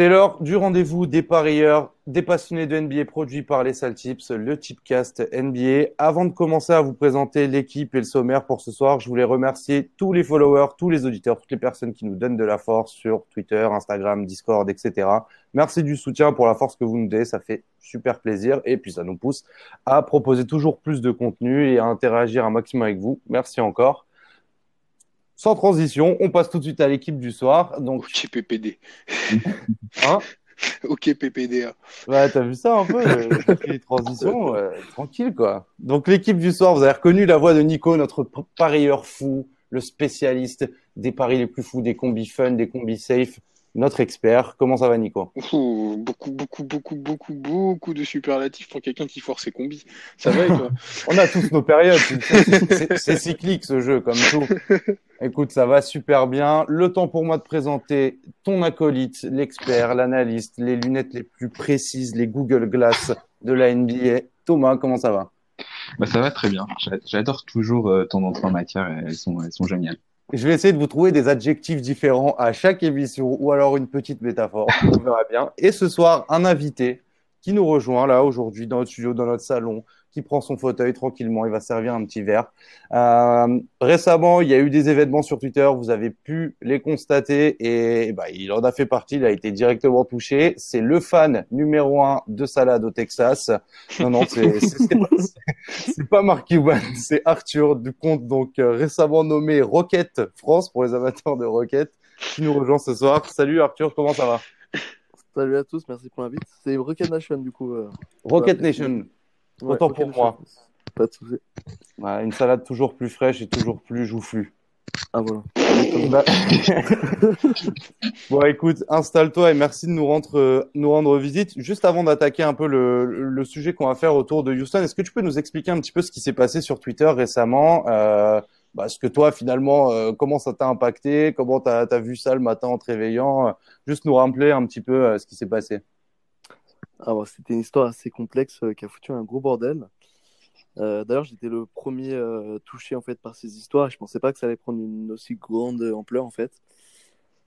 C'est l'heure du rendez-vous des parieurs, des passionnés de NBA produits par les Saltips, le Tipcast NBA. Avant de commencer à vous présenter l'équipe et le sommaire pour ce soir, je voulais remercier tous les followers, tous les auditeurs, toutes les personnes qui nous donnent de la force sur Twitter, Instagram, Discord, etc. Merci du soutien pour la force que vous nous donnez, ça fait super plaisir et puis ça nous pousse à proposer toujours plus de contenu et à interagir un maximum avec vous. Merci encore. Sans transition, on passe tout de suite à l'équipe du soir. Donc, Ok PPD. hein Ok PPDA. Ouais, t'as vu ça un peu, euh, les transitions, euh, tranquille quoi. Donc l'équipe du soir, vous avez reconnu la voix de Nico, notre parieur fou, le spécialiste des paris les plus fous, des combis fun, des combis safe, notre expert. Comment ça va Nico? Ouh, beaucoup, beaucoup, beaucoup, beaucoup, beaucoup de superlatifs pour quelqu'un qui force ses combis. Ça va et toi? On a tous nos périodes, c'est- cyclique ce jeu comme tout. Écoute, ça va super bien. Le temps pour moi de présenter ton acolyte, l'expert, l'analyste, les lunettes les plus précises, les Google Glass de la NBA. Thomas, comment ça va? Bah, ça va très bien. J'a- J'adore toujours euh, ton entrée en matière. Elles sont, elles sont géniales. Je vais essayer de vous trouver des adjectifs différents à chaque émission ou alors une petite métaphore. On verra bien. Et ce soir, un invité qui nous rejoint là aujourd'hui dans notre studio, dans notre salon, qui prend son fauteuil tranquillement. Il va servir un petit verre. Euh, récemment, il y a eu des événements sur Twitter. Vous avez pu les constater et bah, il en a fait partie. Il a été directement touché. C'est le fan numéro un de salade au Texas. Non, non, c'est pas, pas Mark Cuban, c'est Arthur du compte donc euh, récemment nommé Rocket France pour les amateurs de Rocket qui nous rejoint ce soir. Salut Arthur, comment ça va? Salut à tous, merci pour l'invite. C'est Rocket Nation du coup. euh. Rocket Nation, Ouais, Autant pour moi. Pas de soucis. Ouais, une salade toujours plus fraîche et toujours plus joufflue. Ah voilà. Bah- bon, écoute, installe-toi et merci de nous rendre, euh, nous rendre visite. Juste avant d'attaquer un peu le, le sujet qu'on va faire autour de Houston, est-ce que tu peux nous expliquer un petit peu ce qui s'est passé sur Twitter récemment euh, bah, ce que toi, finalement, euh, comment ça t'a impacté Comment t'as as vu ça le matin en te réveillant euh, Juste nous rappeler un petit peu euh, ce qui s'est passé. Ah, bon, c'était une histoire assez complexe euh, qui a foutu un gros bordel. Euh, D'ailleurs, j'étais le premier euh, touché en fait par ces histoires. et Je pensais pas que ça allait prendre une aussi grande ampleur en fait.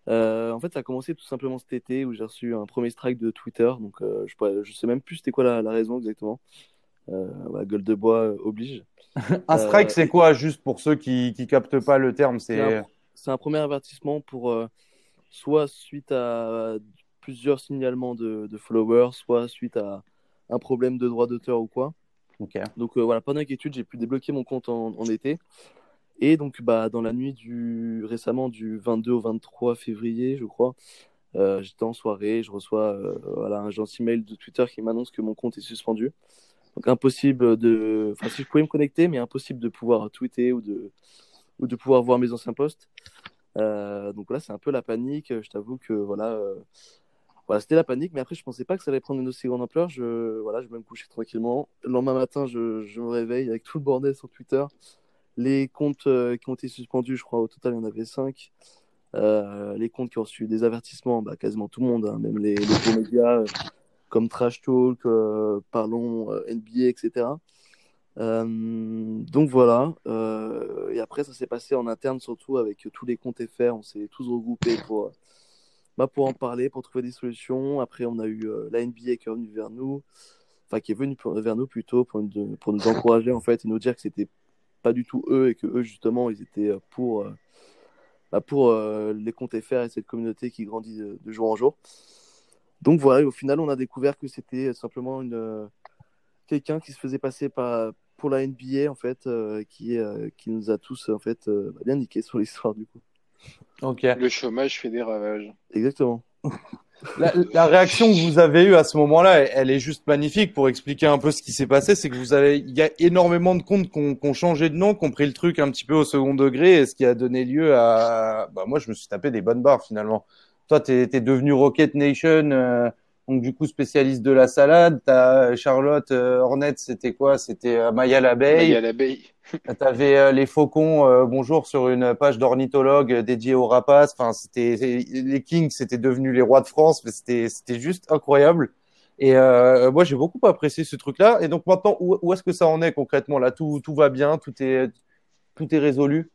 Euh, en fait, ça a commencé tout simplement cet été où j'ai reçu un premier strike de Twitter. Donc, je, pourrais- je sais même plus c'était quoi la, la raison exactement. Voilà, gueule de bois oblige. Un strike, c'est quoi Juste pour ceux qui qui captent pas le terme, C'est c'est un, premier avertissement pour soit suite à plusieurs signalements de, de followers, soit suite à un problème de droit d'auteur ou quoi. Donc euh, voilà, pas d'inquiétude, j'ai pu débloquer mon compte en, en été. Et donc bah, dans la nuit du récemment du 22 au 23 février, je crois, euh, j'étais en soirée, je reçois euh, voilà, un gentil mail de Twitter qui m'annonce que mon compte est suspendu. Donc impossible de... Enfin si je pouvais me connecter, mais impossible de pouvoir tweeter ou de, ou de pouvoir voir mes anciens posts. Donc là, c'est un peu la panique. Je t'avoue que voilà, voilà, c'était la panique. Mais après, je pensais pas que ça allait prendre une aussi grande ampleur. Je, voilà, je vais me coucher tranquillement. Le lendemain matin, je, me réveille avec tout le bordel sur Twitter. Les comptes euh, qui ont été suspendus, je crois au total, il y en avait 5. les comptes qui ont reçu des avertissements, bah, quasiment tout le monde, hein, même les, médias euh, comme Trash Talk, euh, Parlons, euh, NBA, etc. Euh, donc voilà. Euh, et après, ça s'est passé en interne, surtout avec tous les comptes FR. On s'est tous regroupés pour, euh, bah, pour en parler, pour trouver des solutions. Après, on a eu euh, la NBA qui est revenue vers nous, enfin qui est venue vers nous plutôt pour, nous- encourager en fait et nous dire que c'était pas du tout eux et que eux justement ils étaient euh, pour, euh, bah, pour euh, les comptes FR et cette communauté qui grandit de, jour en jour. Donc voilà, au final, on a découvert que c'était simplement une, quelqu'un qui se faisait passer pour la NBA en fait, qui, qui nous a tous en fait bah, bien niqué sur l'histoire du coup. Le chômage fait des ravages. Exactement. La, la réaction que vous avez eue à ce moment-là, elle, est juste magnifique pour expliquer un peu ce qui s'est passé. C'est que vous avez, il y a énormément de comptes qui ont, changé de nom, qui ont pris le truc un petit peu au second degré, et ce qui a donné lieu à, bah moi, je me suis tapé des bonnes barres finalement. Toi, t'es es devenu Rocket Nation, euh, donc du coup spécialiste de la salade. T'as Charlotte euh, Hornet, c'était quoi? C'était euh, Maya l'abeille. a l'abeille. T'avais euh, les faucons, euh, bonjour, sur une page d'ornithologue euh, dédiée aux rapaces. Enfin, c'était les Kings, c'était devenus les rois de France, mais c'était c'était juste incroyable. Et euh, moi, j'ai beaucoup apprécié ce truc-là. Et donc maintenant, où, où est-ce que ça en est concrètement là? Tout tout va bien, tout est tout est résolu?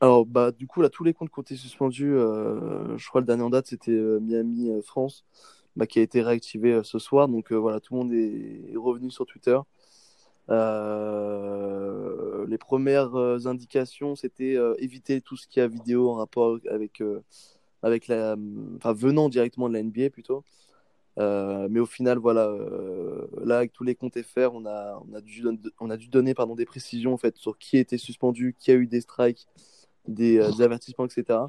Alors, bah, du coup, là, tous les comptes qui ont été suspendus, euh, je crois le dernier en date, c'était euh, Miami euh, France, bah, qui a été réactivé euh, ce soir. Donc, euh, voilà, tout le monde est, revenu sur Twitter. Euh, les premières indications, c'était éviter tout ce qui a vidéo en rapport avec, avec la, enfin, venant directement de la NBA plutôt. Mais au final, voilà, là, avec tous les comptes FR, on a, on a dû, on a dû donner pardon, des précisions en fait, sur qui été suspendu, qui a eu des strikes, des avertissements, etc.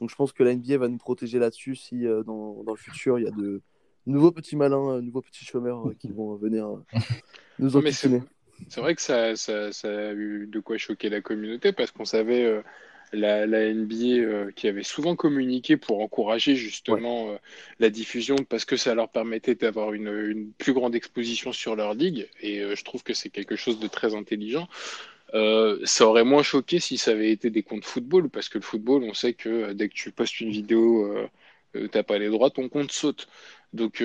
Donc je pense que la NBA va nous protéger là-dessus si euh, dans, dans le futur, il y a de nouveaux petits malins, euh, nouveaux petits chômeurs euh, qui vont venir euh, nous enquiquiner. c'est vrai que ça, ça, ça a eu de quoi choquer la communauté parce qu'on savait la, la NBA qui avait souvent communiqué pour encourager justement la diffusion parce que ça leur permettait d'avoir une, une plus grande exposition sur leur ligue et je trouve que c'est quelque chose de très intelligent. Euh, ça aurait moins choqué si ça avait été des comptes football, parce que le football, on sait que euh, dès que tu postes une vidéo, euh, euh, t'as pas les droits, ton compte saute. Donc,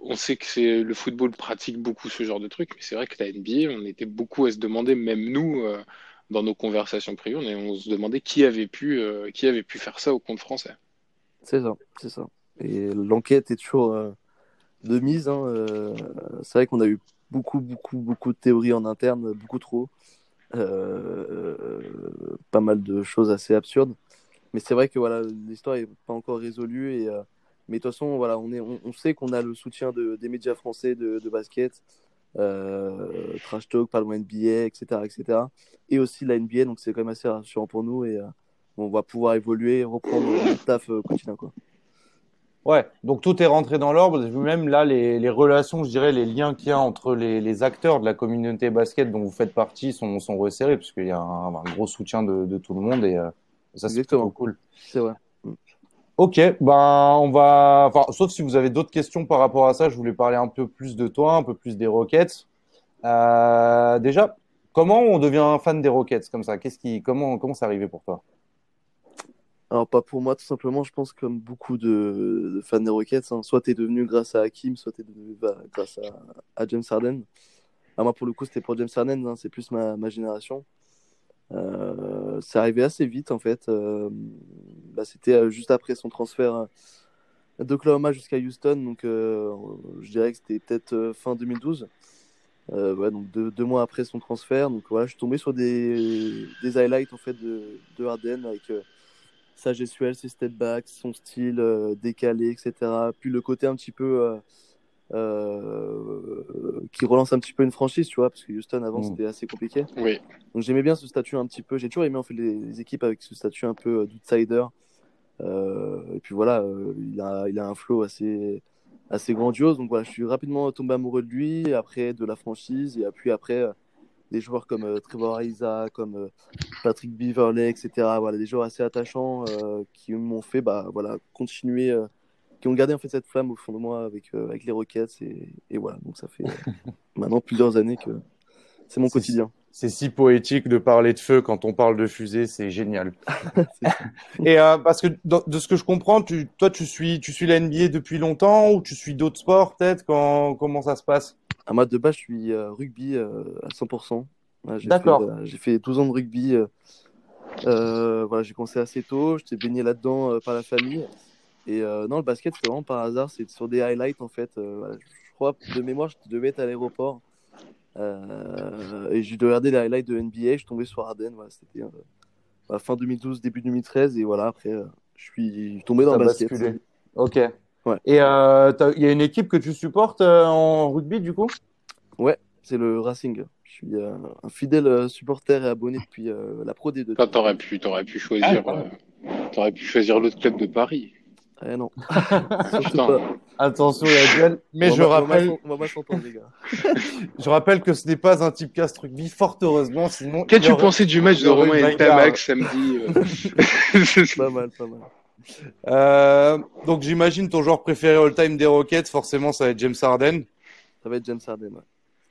on sait que c'est le football pratique beaucoup ce genre de truc, mais c'est vrai que la NBA, on était beaucoup à se demander, même nous, dans nos conversations privées, on, se demandait qui avait pu, qui avait pu faire ça au compte français. C'est ça, c'est ça. Et l'enquête est toujours de mise. hein, c'est vrai qu'on a eu beaucoup, beaucoup, beaucoup de théories en interne, beaucoup trop. Euh, pas mal de choses assez absurdes. Mais c'est vrai que voilà, l'histoire n'est pas encore résolue. Et, euh, mais de toute façon, voilà, on, est, on, sait qu'on a le soutien de, des médias français de, basket, euh, Trash Talk, Parlons NBA, etc., etc. Et aussi la NBA, donc c'est quand même assez rassurant pour nous. Et euh, on va pouvoir évoluer reprendre le taf quotidien. Quoi. Ouais, donc tout est rentré dans l'ordre. Même là, les, les relations, je dirais, les liens qu'il y a entre les, les acteurs de la communauté basket dont vous faites partie sont, sont resserrés, puisqu'il y a un, un gros soutien de, de tout le monde et euh, ça, c'est plutôt cool. C'est vrai. Ok, ben on va, enfin, sauf si vous avez d'autres questions par rapport à ça, je voulais parler un peu plus de toi, un peu plus des Rockets. Euh, déjà, comment on devient fan des Rockets comme ça? Qu'est-ce qui, comment, comment c'est arrivé pour toi? Alors, pas pour moi, tout simplement, je pense, comme beaucoup de, fans des Rockets, hein, soit tu es devenu grâce à Hakim, soit tu es devenu bah, grâce à, James Harden. Ah, moi, pour le coup, c'était pour James Harden, hein, c'est plus ma, génération. Euh, c'est arrivé assez vite, en fait. Euh, bah, c'était euh, juste après son transfert d'Oklahoma jusqu'à Houston, donc je dirais que c'était peut-être fin 2012. Euh, ouais, donc deux, mois après son transfert. Donc voilà, je suis tombé sur des, highlights en fait de, de Harden avec sa gestuelle, ses step backs, son style euh, décalé, etc. Puis le côté un petit peu euh, euh, qui relance un petit peu une franchise, tu vois, parce que Houston avant Mm. c'était assez compliqué. Oui. Donc j'aimais bien ce statut un petit peu. J'ai toujours aimé en fait les, les équipes avec ce statut un peu euh, d'outsider. Euh, et puis voilà, euh, il a, il a un flow assez, assez grandiose. Donc voilà, je suis rapidement tombé amoureux de lui, après de la franchise, et puis après euh, des joueurs comme euh, Trevor Ariza, comme euh, Patrick Beverley, etc. Voilà, des joueurs assez attachants euh, qui m'ont fait bah, voilà, continuer, qui ont gardé en fait cette flamme au fond de moi avec, avec les Rockets. Et, et voilà, donc ça fait maintenant plusieurs années que c'est mon quotidien. C'est si poétique de parler de feu quand on parle de fusée, c'est génial. Et parce que dans- de ce que je comprends, tu, toi, tu suis, tu suis la NBA depuis longtemps ou tu suis d'autres sports peut-être? Quand, comment ça se passe? À moi, de base, je suis euh, rugby euh, à 100%. Ouais, j'ai D'accord. fait, voilà, j'ai fait 12 ans de rugby. euh, euh, voilà, j'ai commencé assez tôt. J'étais baigné là-dedans euh, par la famille. Et euh, non, le basket, c'est vraiment par hasard. C'est sur des highlights, en fait. Euh, voilà, je crois, de mémoire, je devais être à l'aéroport. Euh, et j'ai dû regarder les highlights de NBA. Je suis tombé sur Harden. Voilà, C'était euh, bah, fin 2012, début 2013. Et voilà, après, euh, je suis tombé dans Ça le basket. basculé. Ok. Ouais. Et euh, t'as- il y a une équipe que tu supportes euh, en rugby du coup? Ouais, c'est le Racing. Je suis euh, un fidèle euh, supporter et abonné depuis euh, la Pro D2. Enfin, t'aurais pu, t'aurais pu choisir, Ah, euh, t'aurais pu choisir l'autre club de Paris. Eh non. Attention, il y a duel. Mais On je va- on va rappelle, on va pas s'entendre, les gars. je rappelle que ce n'est pas un type cast rugby, fort heureusement, sinon. Qu'as-tu aurait- pensé du match de Romain et. Tamax samedi euh Pas mal, pas mal. Euh, donc j'imagine ton joueur préféré all-time des Rockets, forcément ça va être James Harden. Ça va être James Harden. ouais.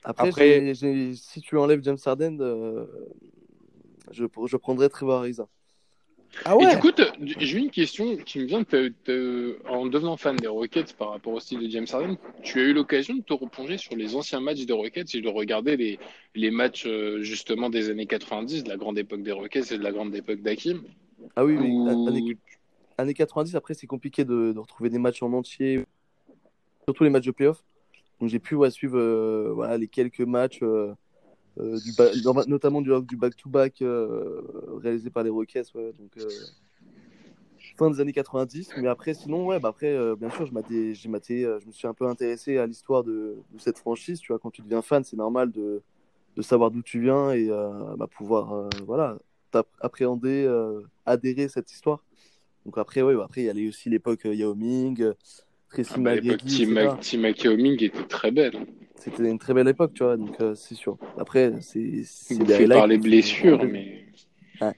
Après, si tu enlèves James Harden, euh, je, je prendrais Trevor Ariza. Ah Et ouais du coup, t'as- j'ai une question qui me vient en devenant fan des Rockets par rapport au style de James Harden. Tu as eu l'occasion de te replonger sur les anciens matchs des Rockets et de regarder les, les matchs euh, justement des années 90, de la grande époque des Rockets et de la grande époque d'Hakim? Ah oui, oui. Ou- Années, années 90, après, c'est compliqué de, retrouver des matchs en entier, surtout les matchs de playoff. Donc j'ai pu suivre euh, voilà, les quelques matchs, euh, euh, notamment du back-to-back réalisé par les Rockets. donc, fin des années 90. Mais après, sinon, ouais, bah après, bien sûr, je, m'attais- j'ai maté, je me suis un peu intéressé à l'histoire de, cette franchise. Tu vois, quand tu deviens fan, c'est normal de, de savoir d'où tu viens et bah, pouvoir voilà, appréhender, adhérer à cette histoire. Donc après, ouais, bah, après, il y a aussi l'époque euh, Yao Ming, euh, Tracy Ah bah, l'époque McGrady, Tim, etc. Mac- Tim Mac-Ming était très belle. C'était une très belle époque, tu vois, donc euh, c'est sûr. Après, c'est c'est par les blessures, mais ça.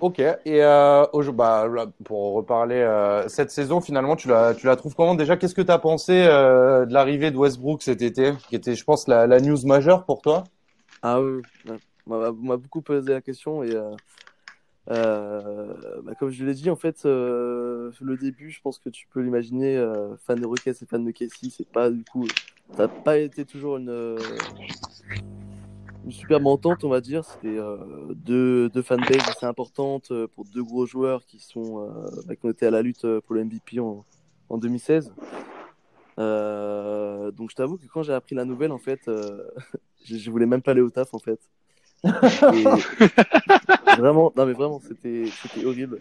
Ok. Et euh, bah, pour reparler, euh, cette saison, finalement, tu la, tu la trouves comment? Déjà Qu'est-ce que tu as pensé euh, de l'arrivée de Westbrook cet été, qui était, je pense, la, la news majeure pour toi? Ah oui, oui. M'a beaucoup posé la question et euh, euh, bah, comme je l'ai dit, en fait, euh, le début, je pense que tu peux l'imaginer, fan de Rockets et fan de Casey, c'est pas du coup, ça n'a pas été toujours une, une superbe entente, on va dire. C'était deux, deux fanbases assez importantes pour deux gros joueurs qui sont, bah, qui ont été à la lutte pour le MVP en, en 2016. Euh, donc je t'avoue que quand j'ai appris la nouvelle, en fait, je, je voulais même pas aller au taf, en fait. Et vraiment, non mais vraiment, c'était c'était horrible.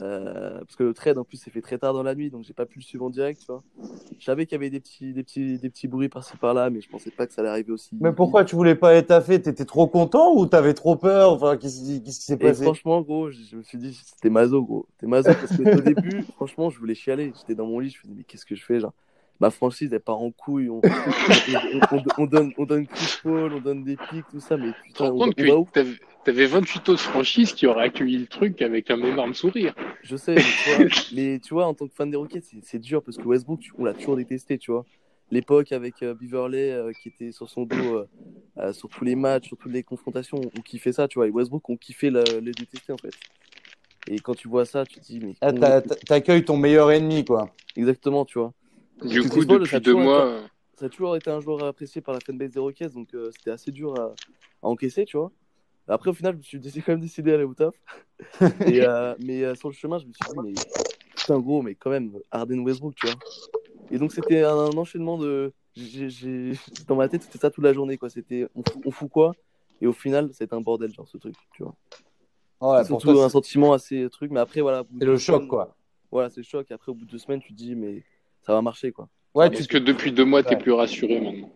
Euh, parce que le trade en plus s'est fait très tard dans la nuit, donc j'ai pas pu le suivre en direct, tu vois. Je savais qu'il y avait des petits, des petits, des petits bruits par-ci par-là, mais je pensais pas que ça allait arriver aussi. Mais pourquoi tu voulais pas être taffé? T'étais trop content ou t'avais trop peur? Enfin, qu'est-ce qui s'est Et passé? franchement, gros, je, me suis dit, c'était mazo, gros. C'était mazo parce que au début, franchement, je voulais chialer. J'étais dans mon lit, je me dit, mais qu'est-ce que je fais, genre? Ma franchise, elle part en couille. On, on, on- on donne, on donne Chris Paul, on donne des pics, tout ça, mais tu te putain, rends on, compte on va où? t'avais- t'avais 28 autres franchises qui auraient accueilli le truc avec un énorme sourire. Je sais, mais tu vois, mais tu vois, en tant que fan des Rockets, c'est- c'est dur parce que Westbrook, on l'a toujours détesté, tu vois. L'époque avec euh, euh, qui était sur son dos euh, euh, sur tous les matchs, sur toutes les confrontations, on kiffait ça, tu vois. Et Westbrook, on kiffait le, le détester en fait. Et quand tu vois ça, tu te dis, mais Ah, T'accueilles ton meilleur ennemi, quoi. exactement, tu vois. Du coup, depuis a deux été- mois, ça a toujours été un joueur apprécié par la fanbase des Rockets, donc euh, c'était assez dur à, à encaisser, tu vois. Après, au final, je me suis quand même décidé d'aller au taf. Et, euh, mais euh, sur le chemin, je me suis dit, mais putain, gros, mais quand même, Harden Westbrook, tu vois. Et donc, c'était un, un enchaînement de. Dans ma tête, c'était ça toute la journée, quoi. C'était on fout, on fout quoi? Et au final, c'était un bordel, genre, ce truc, tu vois. Ouais, c'est surtout toi, un sentiment assez truc, mais après, voilà. c'est le choc, semaines, quoi. Voilà, c'est le choc. Après, au bout de deux semaines, tu te dis, mais ça va marcher, quoi. Ouais, tu est-ce que depuis deux mois, t'es Ouais. plus rassuré maintenant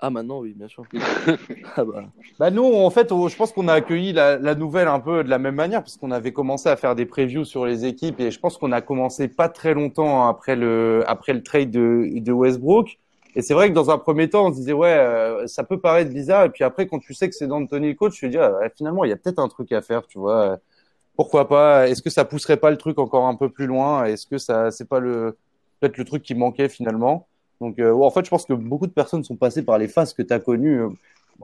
Ah, maintenant, oui, bien sûr. ah, bah. Bah nous, en fait, je pense qu'on a accueilli la, la nouvelle un peu de la même manière parce qu'on avait commencé à faire des previews sur les équipes et je pense qu'on a commencé pas très longtemps après le après le trade de, de Westbrook. Et c'est vrai que dans un premier temps, on se disait ouais, euh, ça peut paraître bizarre et puis après, quand tu sais que c'est d'Anthony le coach, tu te dis ah, finalement il y a peut-être un truc à faire, tu vois. Pourquoi pas? Est-ce que ça pousserait pas le truc encore un peu plus loin? Est-ce que ça c'est pas le peut-être le truc qui manquait finalement Donc euh, en fait, je pense que beaucoup de personnes sont passées par les phases que tu as connues. euh,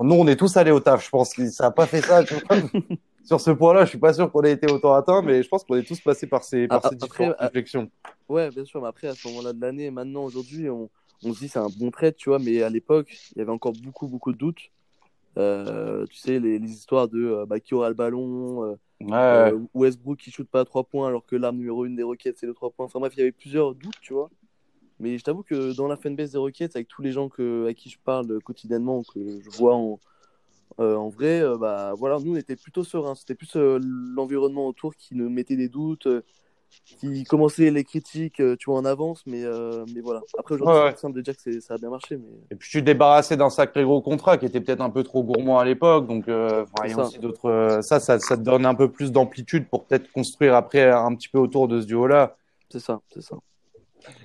nous, on est tous allés au taf. Je pense que ça n'a pas fait ça. tu vois. Sur ce point-là, je suis pas sûr qu'on ait été autant atteints, mais je pense qu'on est tous passés par ces, par Ah, ces après, différentes réflexions. Ouais, bien sûr, mais après, à ce moment-là de l'année, maintenant, aujourd'hui, on, on se dit c'est un bon trade, tu vois, mais à l'époque, il y avait encore beaucoup, beaucoup de doutes. Euh, tu sais, les, les histoires de euh, bah, qui aura le ballon, euh, Ouais, euh, Westbrook qui shoot pas à 3 points alors que l'arme numéro 1 des Rockets, c'est le 3 points. Enfin bref, il y avait plusieurs doutes, tu vois. Mais je t'avoue que dans la fanbase des Rockets, avec tous les gens que, à qui je parle quotidiennement, que je vois en, euh, en vrai, euh, bah voilà, nous on était plutôt sereins. C'était plus l'environnement autour qui nous mettait des doutes, qui commençait les critiques, euh, tu vois, en avance. Mais, euh, mais voilà. Après aujourd'hui, Ouais, c'est ouais. plus simple de dire que c'est- ça a bien marché. Mais Et puis tu te débarrassais d'un sacré gros contrat qui était peut-être un peu trop gourmand à l'époque. Donc, euh, il y a C'est aussi d'autres. euh, ça, ça, ça te donne un peu plus d'amplitude pour peut-être construire après un petit peu autour de ce duo-là. c'est ça, c'est ça.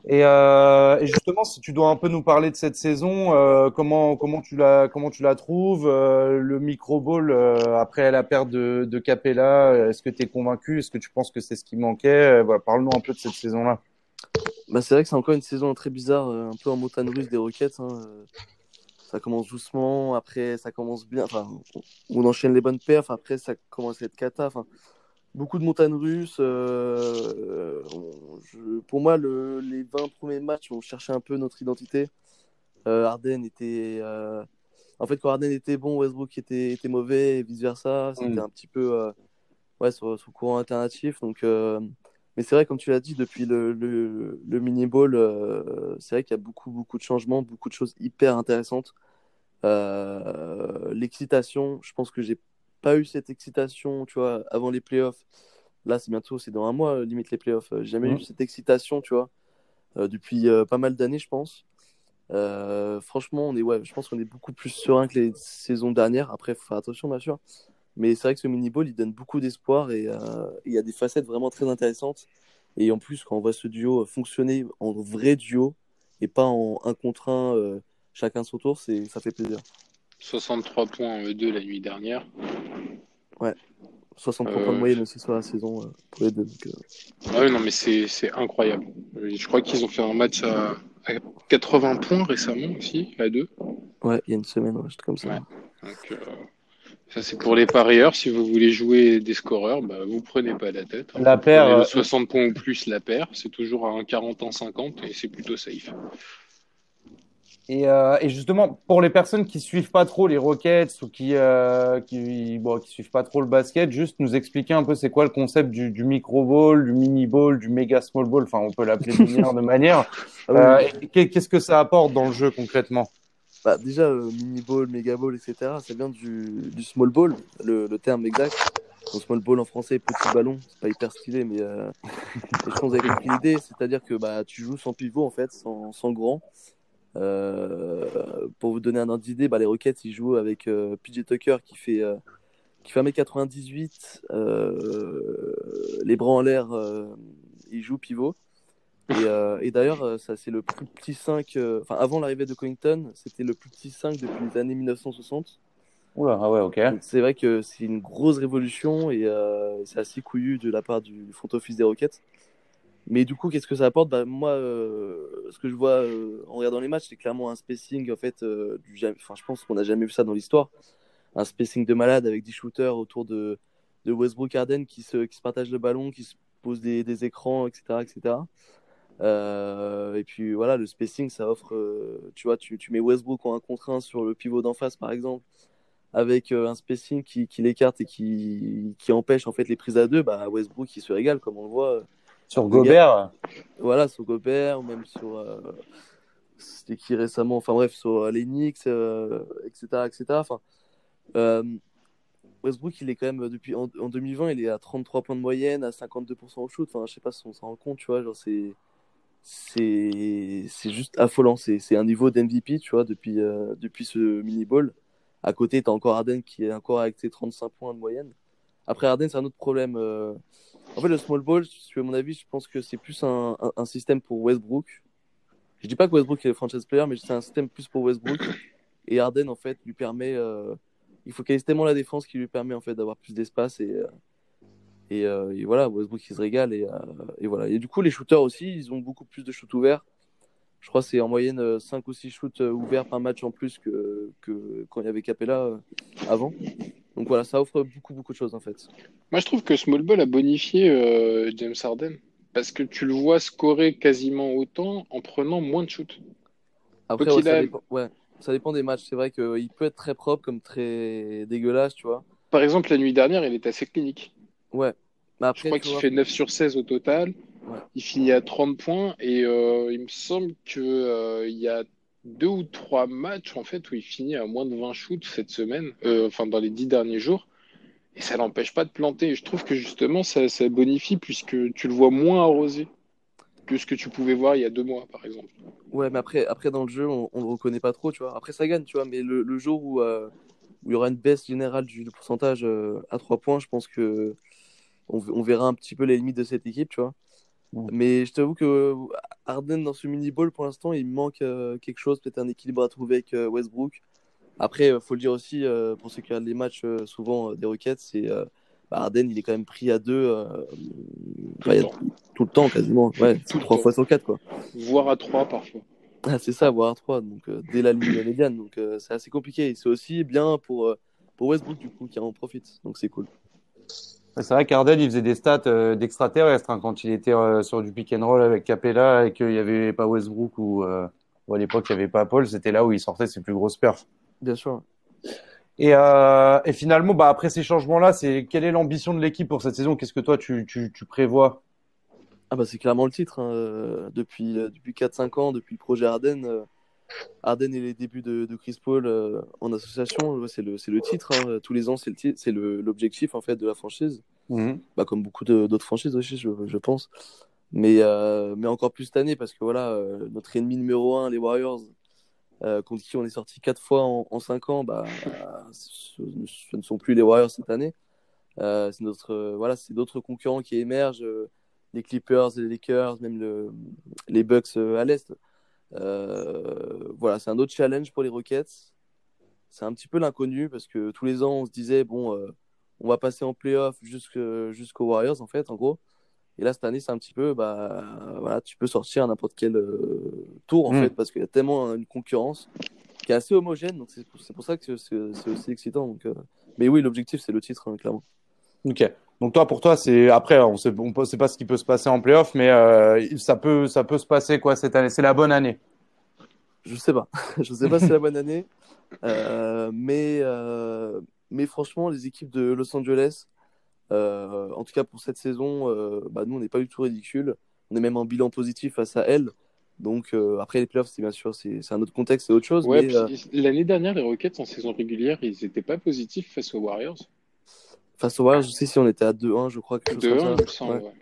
Et, euh, et justement, si tu dois un peu nous parler de cette saison, euh, comment comment tu la comment tu la trouves euh, le micro ball après la perte de, Capella, est-ce que tu es convaincu? Est-ce que tu penses que c'est ce qui manquait? Voilà, parle-nous un peu de cette saison-là. Bah, c'est vrai que c'est encore une saison très bizarre, un peu en montagne russe des Rockets. hein, ça commence doucement, après ça commence bien, enfin, on enchaîne les bonnes perfs, après ça commence à être cata. Enfin, beaucoup de montagnes russes. Euh, pour moi, le, les 20 premiers matchs, on cherchait un peu notre identité. Euh, Arden était. Euh, en fait, quand Arden était bon, Westbrook était, était mauvais et vice-versa. C'était mm. un petit peu euh, ouais, sur, sur, courant alternatif. Donc, mais c'est vrai, comme tu l'as dit, depuis le, le, le mini-ball, c'est vrai qu'il y a beaucoup, beaucoup de changements, beaucoup de choses hyper intéressantes. L'excitation, je pense que j'ai pas eu cette excitation, tu vois, avant les playoffs. Là, c'est bientôt, c'est dans un mois, limite les playoffs. J'ai jamais eu cette excitation, tu vois, depuis pas mal d'années, je pense. Euh, franchement, on est, ouais, je pense qu'on est beaucoup plus serein que les saisons dernières. Après, il faut faire attention, bien sûr. Mais c'est vrai que ce mini-ball, il donne beaucoup d'espoir et euh, il y a des facettes vraiment très intéressantes. Et en plus, quand on voit ce duo fonctionner en vrai duo et pas en un contre un, euh, chacun son tour, ça fait plaisir. 63 points en E2 la nuit dernière. Ouais. 63 points de moyenne aussi sur la saison pour les deux. Ah oui, non, mais c'est incroyable. Je crois qu'ils ont fait un match à 80 points récemment aussi, à deux. Ouais, il y a une semaine, ouais, comme ça. Donc, euh, ça, c'est pour les parieurs. Si vous voulez jouer des scoreurs, bah, vous prenez pas la tête. La paire. 60 euh, points ou plus la paire. C'est toujours à un 40 en 50 et c'est plutôt safe. Euh, et, justement, pour les personnes qui suivent pas trop les Rockets ou qui euh, qui, bon, qui suivent pas trop le basket, juste nous expliquer un peu c'est quoi le concept du, du micro ball, du mini ball, du méga small ball. Enfin, on peut l'appeler de manière. Ah euh, Qu'est-ce que ça apporte dans le jeu concrètement? Bah, Déjà, euh, mini ball, méga ball, etc. C'est bien du, du small ball, le, le terme exact. Donc, small ball en français, petit ballon, c'est pas hyper stylé, mais euh, je pense que vous avez compris l'idée, c'est-à-dire que bah, tu joues sans pivot en fait, sans, sans grand. Euh, pour vous donner un ordre d'idée, bah, les Rockets ils jouent avec euh, PJ Tucker qui fait euh, qui fait 1m98, les bras en l'air, il joue pivot. Et, et d'ailleurs, ça c'est le plus petit 5, enfin avant l'arrivée de Covington, c'était le plus petit 5 depuis les années 1960. Oula, ah ouais, ok. C'est vrai que c'est une grosse révolution et c'est assez couillu de la part du front office des Rockets. Mais du coup, qu'est-ce que ça apporte? Bah, Moi, euh, ce que je vois euh, en regardant les matchs, c'est clairement un spacing, en fait, euh, du enfin, je pense qu'on n'a jamais vu ça dans l'histoire. Un spacing de malade avec des shooters autour de, de Westbrook Arden qui se, qui se partagent le ballon, qui se posent des, des écrans, etc. etc. et puis voilà, le spacing, ça offre, tu vois, tu, tu mets Westbrook en un contre un sur le pivot d'en face, par exemple, avec un spacing qui, qui l'écarte et qui, qui empêche en fait les prises à deux, bah, Westbrook, il se régale, comme on le voit sur Gobert Voilà, sur Gobert, ou même sur. Euh, c'était qui récemment Enfin bref, sur euh, Lenix, euh, etc. etc. Enfin, Westbrook, il est quand même, depuis en, 2020, il est à 33 points de moyenne, à 52% au shoot. Enfin, je sais pas si on s'en rend compte, tu vois. Genre, c'est. C'est juste affolant. C'est un niveau d'MVP, tu vois, depuis, depuis ce mini-ball. À côté, tu as encore Arden qui est encore avec ses 35 points de moyenne. Après, Arden, c'est un autre problème. En fait, le small ball, à mon avis, je pense que c'est plus un, système pour Westbrook. Je dis pas que Westbrook est le franchise player, mais c'est un système plus pour Westbrook. Et Harden, en fait, lui permet. Euh, il focalise tellement la défense qui lui permet en fait d'avoir plus d'espace et, euh, euh, et, voilà, Westbrook il se régale et, et, voilà. Et du coup, les shooters aussi, ils ont beaucoup plus de shoots ouverts. Je crois que c'est en moyenne 5 ou 6 shoots ouverts par match en plus que, que quand il y avait Capella avant. Donc voilà, ça offre beaucoup, beaucoup de choses en fait. Moi, je trouve que Small Ball a bonifié euh, James Harden parce que tu le vois scorer quasiment autant en prenant moins de shoots. Après, ça, dépend, ouais, ça dépend des matchs. C'est vrai qu'il peut être très propre comme très dégueulasse, tu vois. Par exemple, la nuit dernière, il est assez clinique. Ouais. Après, je crois qu'il fait 9 sur 16 au total. Il finit à 30 points et euh, il me semble qu'il euh, y a deux ou trois matchs en fait où il finit à moins de 20 shoots cette semaine, euh, enfin dans les dix derniers jours, et ça l'empêche pas de planter. je trouve que justement ça, bonifie puisque tu le vois moins arrosé que ce que tu pouvais voir il y a deux mois par exemple. Ouais, mais après, après dans le jeu on, on le reconnaît pas trop, tu vois. Après ça gagne, tu vois, mais le, jour où, euh, où, il y aura une baisse générale du, pourcentage euh, à trois points, je pense que on, on verra un petit peu les limites de cette équipe, tu vois. Mais je t'avoue que Harden dans ce mini-ball, pour l'instant, il manque euh, quelque chose, peut-être un équilibre à trouver avec euh, Westbrook. Après, il faut le dire aussi, euh, pour ceux qui regardent les matchs souvent des Rockets, c'est bah, Harden, il est quand même pris à deux tout, le, temps. quasiment. Ouais, trois fois sur quatre. Quoi. Voire à trois parfois. Ah, c'est ça, voire 3, donc euh, dès la ligne médiane. Donc euh, c'est assez compliqué. Et c'est aussi bien pour, euh, pour Westbrook, du coup, qui en profite. Donc c'est cool. C'est vrai qu'Arden, il faisait des stats euh, d'extraterrestres hein, quand il était euh, sur du pick and roll avec Capella et qu'il n'y avait pas Westbrook ou, euh, à l'époque il n'y avait pas Paul, c'était là où il sortait ses plus grosses perfs. Bien sûr. Et, euh, et finalement, bah, après ces changements-là, c'est quelle est l'ambition de l'équipe pour cette saison? Qu'est-ce que toi tu, tu, tu prévois? Ah bah c'est clairement le titre. hein. Depuis, depuis 4-5 ans, depuis le projet Arden, euh, Arden et les débuts de, de Chris Paul euh, en association, c'est le, titre. hein. Tous les ans, c'est l'objectif en fait de la franchise. Bah, comme beaucoup d'autres franchises aussi, je, je pense. Mais, euh, mais encore plus cette année, parce que voilà, euh, notre ennemi numéro un, les Warriors, contre qui on est sorti quatre fois en, en cinq ans, bah, ce, ce ne sont plus les Warriors cette année. C'est notre, voilà, c'est d'autres concurrents qui émergent, les Clippers, les Lakers, même le, les Bucks à l'Est. Euh, voilà, c'est un autre challenge pour les Rockets. C'est un petit peu l'inconnu, parce que tous les ans, on se disait, bon, euh, on va passer en playoff jusqu'aux Warriors, en fait, en gros. Et là, cette année, c'est un petit peu, bah, voilà, tu peux sortir à n'importe quel euh, tour, en Mm. fait, parce qu'il y a tellement une concurrence qui est assez homogène. Donc, c'est pour, ça que c'est c'est aussi excitant. Donc, euh, Mais oui, l'objectif, c'est le titre, hein, clairement. Ok. Donc toi, pour toi, c'est après, on sait, on sait pas ce qui peut se passer en playoff, mais euh, ça peut, ça peut se passer quoi cette année C'est la bonne année. Je sais pas. je sais pas si c'est la bonne année. Euh, mais, euh, mais franchement, les équipes de Los Angeles, euh, en tout cas pour cette saison, euh, bah, nous, on n'est pas du tout ridicule. On est même en bilan positif face à elles. Donc euh, après les playoffs, c'est bien sûr, c'est un autre contexte, c'est autre chose. Ouais, euh, l'année dernière, les Rockets en saison régulière, ils n'étaient pas positifs face aux Warriors. Face aux Warriors, je sais si on était à 2-1, je crois, quelque chose 2-1, comme il ça. me semble. Ouais. ouais.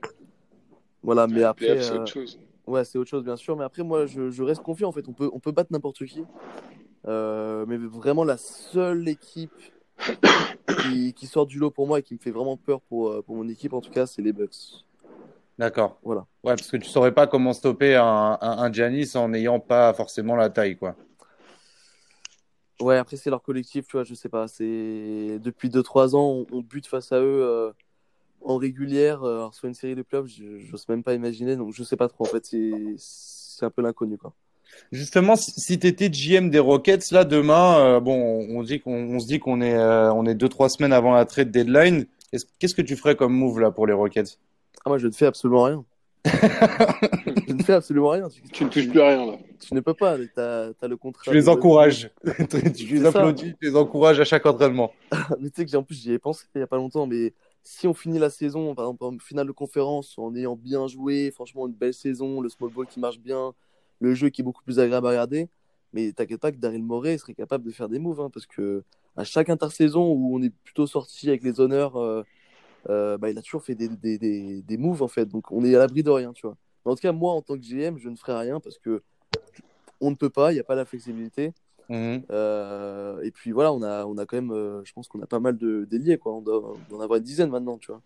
Voilà, mais après, c'est euh, autre chose. Ouais, c'est autre chose, bien sûr. Mais après, moi, je, je reste confiant. En fait, on peut, on peut battre n'importe qui. Euh, mais vraiment, la seule équipe qui, qui sort du lot pour moi et qui me fait vraiment peur pour, euh, pour mon équipe, en tout cas, c'est les Bucks. D'accord. Voilà. Ouais, parce que tu saurais pas comment stopper un, un, un Giannis en n'ayant pas forcément la taille, quoi. Ouais, après, c'est leur collectif, tu vois, je sais pas. C'est depuis 2-3 ans, on, on bute face à eux euh, en régulière. euh, Alors, sur une série de playoffs, je j'ose même pas imaginer. Donc, je sais pas trop. En fait, c'est c'est un peu l'inconnu, quoi. Justement, si, tu étais GM des Rockets, là, demain, euh, bon, on, dit qu'on, on se dit qu'on est, euh, on est deux, trois semaines avant la trade deadline. Est-ce- Qu'est-ce que tu ferais comme move, là, pour les Rockets? Ah, moi, je ne fais absolument rien. je ne fais absolument rien. Tu ne touches plus à rien, là. Tu ne peux pas. Tu as, le contrat. Tu les de- encourages. tu les applaudis, tu les encourages à chaque entraînement. Mais tu sais que j'ai en plus j'y ai pensé il y a pas longtemps, mais si on finit la saison, par exemple en finale de conférence, en ayant bien joué, franchement une belle saison, le small ball qui marche bien, le jeu qui est beaucoup plus agréable à regarder, mais t'inquiète pas que Daryl Morey serait capable de faire des moves, hein, parce que à chaque intersaison où on est plutôt sorti avec les honneurs, euh, euh, bah, il a toujours fait des, des, des, des moves en fait, donc on est à l'abri de rien, tu vois. Mais en tout cas, moi en tant que GM, je ne ferai rien parce que on ne peut pas, il n'y a pas la flexibilité. Mhm. Euh, et puis voilà, on a, on a quand même, euh, je pense qu'on a pas mal de déliés, quoi. On doit, on doit en avoir une dizaine maintenant, tu vois.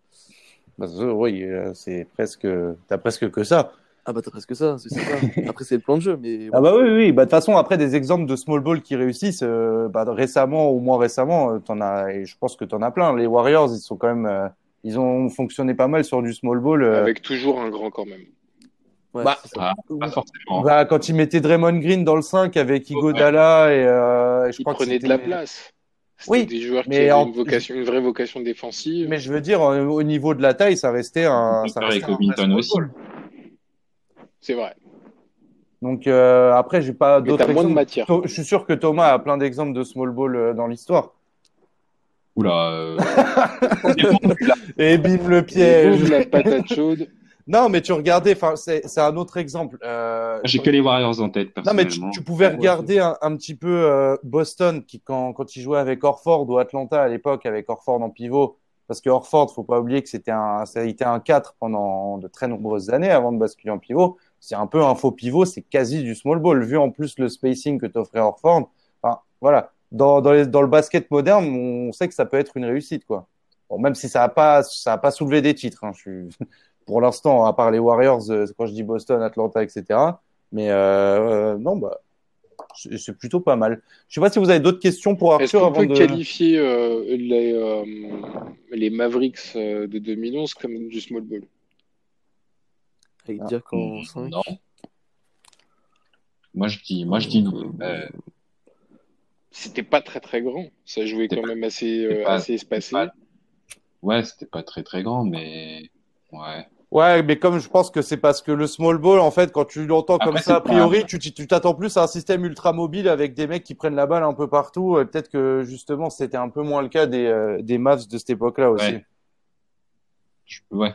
Bah, oui, euh, c'est presque, t'as presque que ça. Ah bah t'as presque ça, c'est ça. Après c'est le plan de jeu, mais Ah bah oui, oui. Bah, de toute façon, après, des exemples de small ball qui réussissent, euh, bah, récemment ou moins récemment, t'en as, et je pense que t'en as plein. Les Warriors, ils sont quand même, euh, ils ont fonctionné pas mal sur du small ball. euh, Avec toujours un grand quand même. Ouais, Bah. Ah, pas forcément. bah, quand ils mettaient Draymond Green dans le 5 avec Iguodala et, euh, et je Ils crois que prenaient de la place. C'était Oui, des joueurs qui mais avaient en- une, vocation, une vraie vocation défensive. Mais je veux dire, au au niveau de la taille, ça restait un, ça et restait un aussi. ball. C'est vrai. Donc, euh, après, j'ai pas d'autres moins de exemples. matière. To- Je suis sûr que Thomas a plein d'exemples de small ball euh, dans l'histoire. Oula. euh, Et bim, le Et piège. boum, la patate chaude. Non, mais tu regardais, enfin, c'est, un autre exemple. Euh, J'ai que les Warriors en tête, non, mais tu, pouvais regarder un, un petit peu euh, Boston qui, quand, quand il jouait avec Orford ou Atlanta à l'époque avec Orford en pivot, parce que Orford, faut pas oublier que c'était un, ça a été un 4 pendant de très nombreuses années avant de basculer en pivot. C'est un peu un faux pivot, c'est quasi du small ball, vu en plus le spacing que t'offrait Orford. Enfin, voilà. Dans, dans, les- dans le basket moderne, on sait que ça peut être une réussite, quoi. Bon, même si ça a pas, ça a pas soulevé des titres, hein, je suis, pour l'instant, à part les Warriors, euh, quand je dis Boston, Atlanta, etc. Mais euh, euh, non, bah, c'est plutôt pas mal. Je sais pas si vous avez d'autres questions pour Est-ce Arthur qu'on avant peut de. qualifier euh, les, euh, les Mavericks euh, de 2011 comme du small ball? Avec Ah. Dirk en Mm, 5. Non. Moi, je dis, moi, je dis non. Euh, C'était pas très très grand. Ça jouait quand pas- même assez, c'était euh, pas- assez espacé. pas- ouais, c'était pas très très grand, mais ouais. Ouais, mais comme je pense que c'est parce que le small ball, en fait, quand tu l'entends comme Après, ça, a priori, tu t'attends plus à un système ultra mobile avec des mecs qui prennent la balle un peu partout. Et peut-être que justement, c'était un peu moins le cas des, euh, des Mavs de cette époque-là aussi. Ouais. Je- ouais.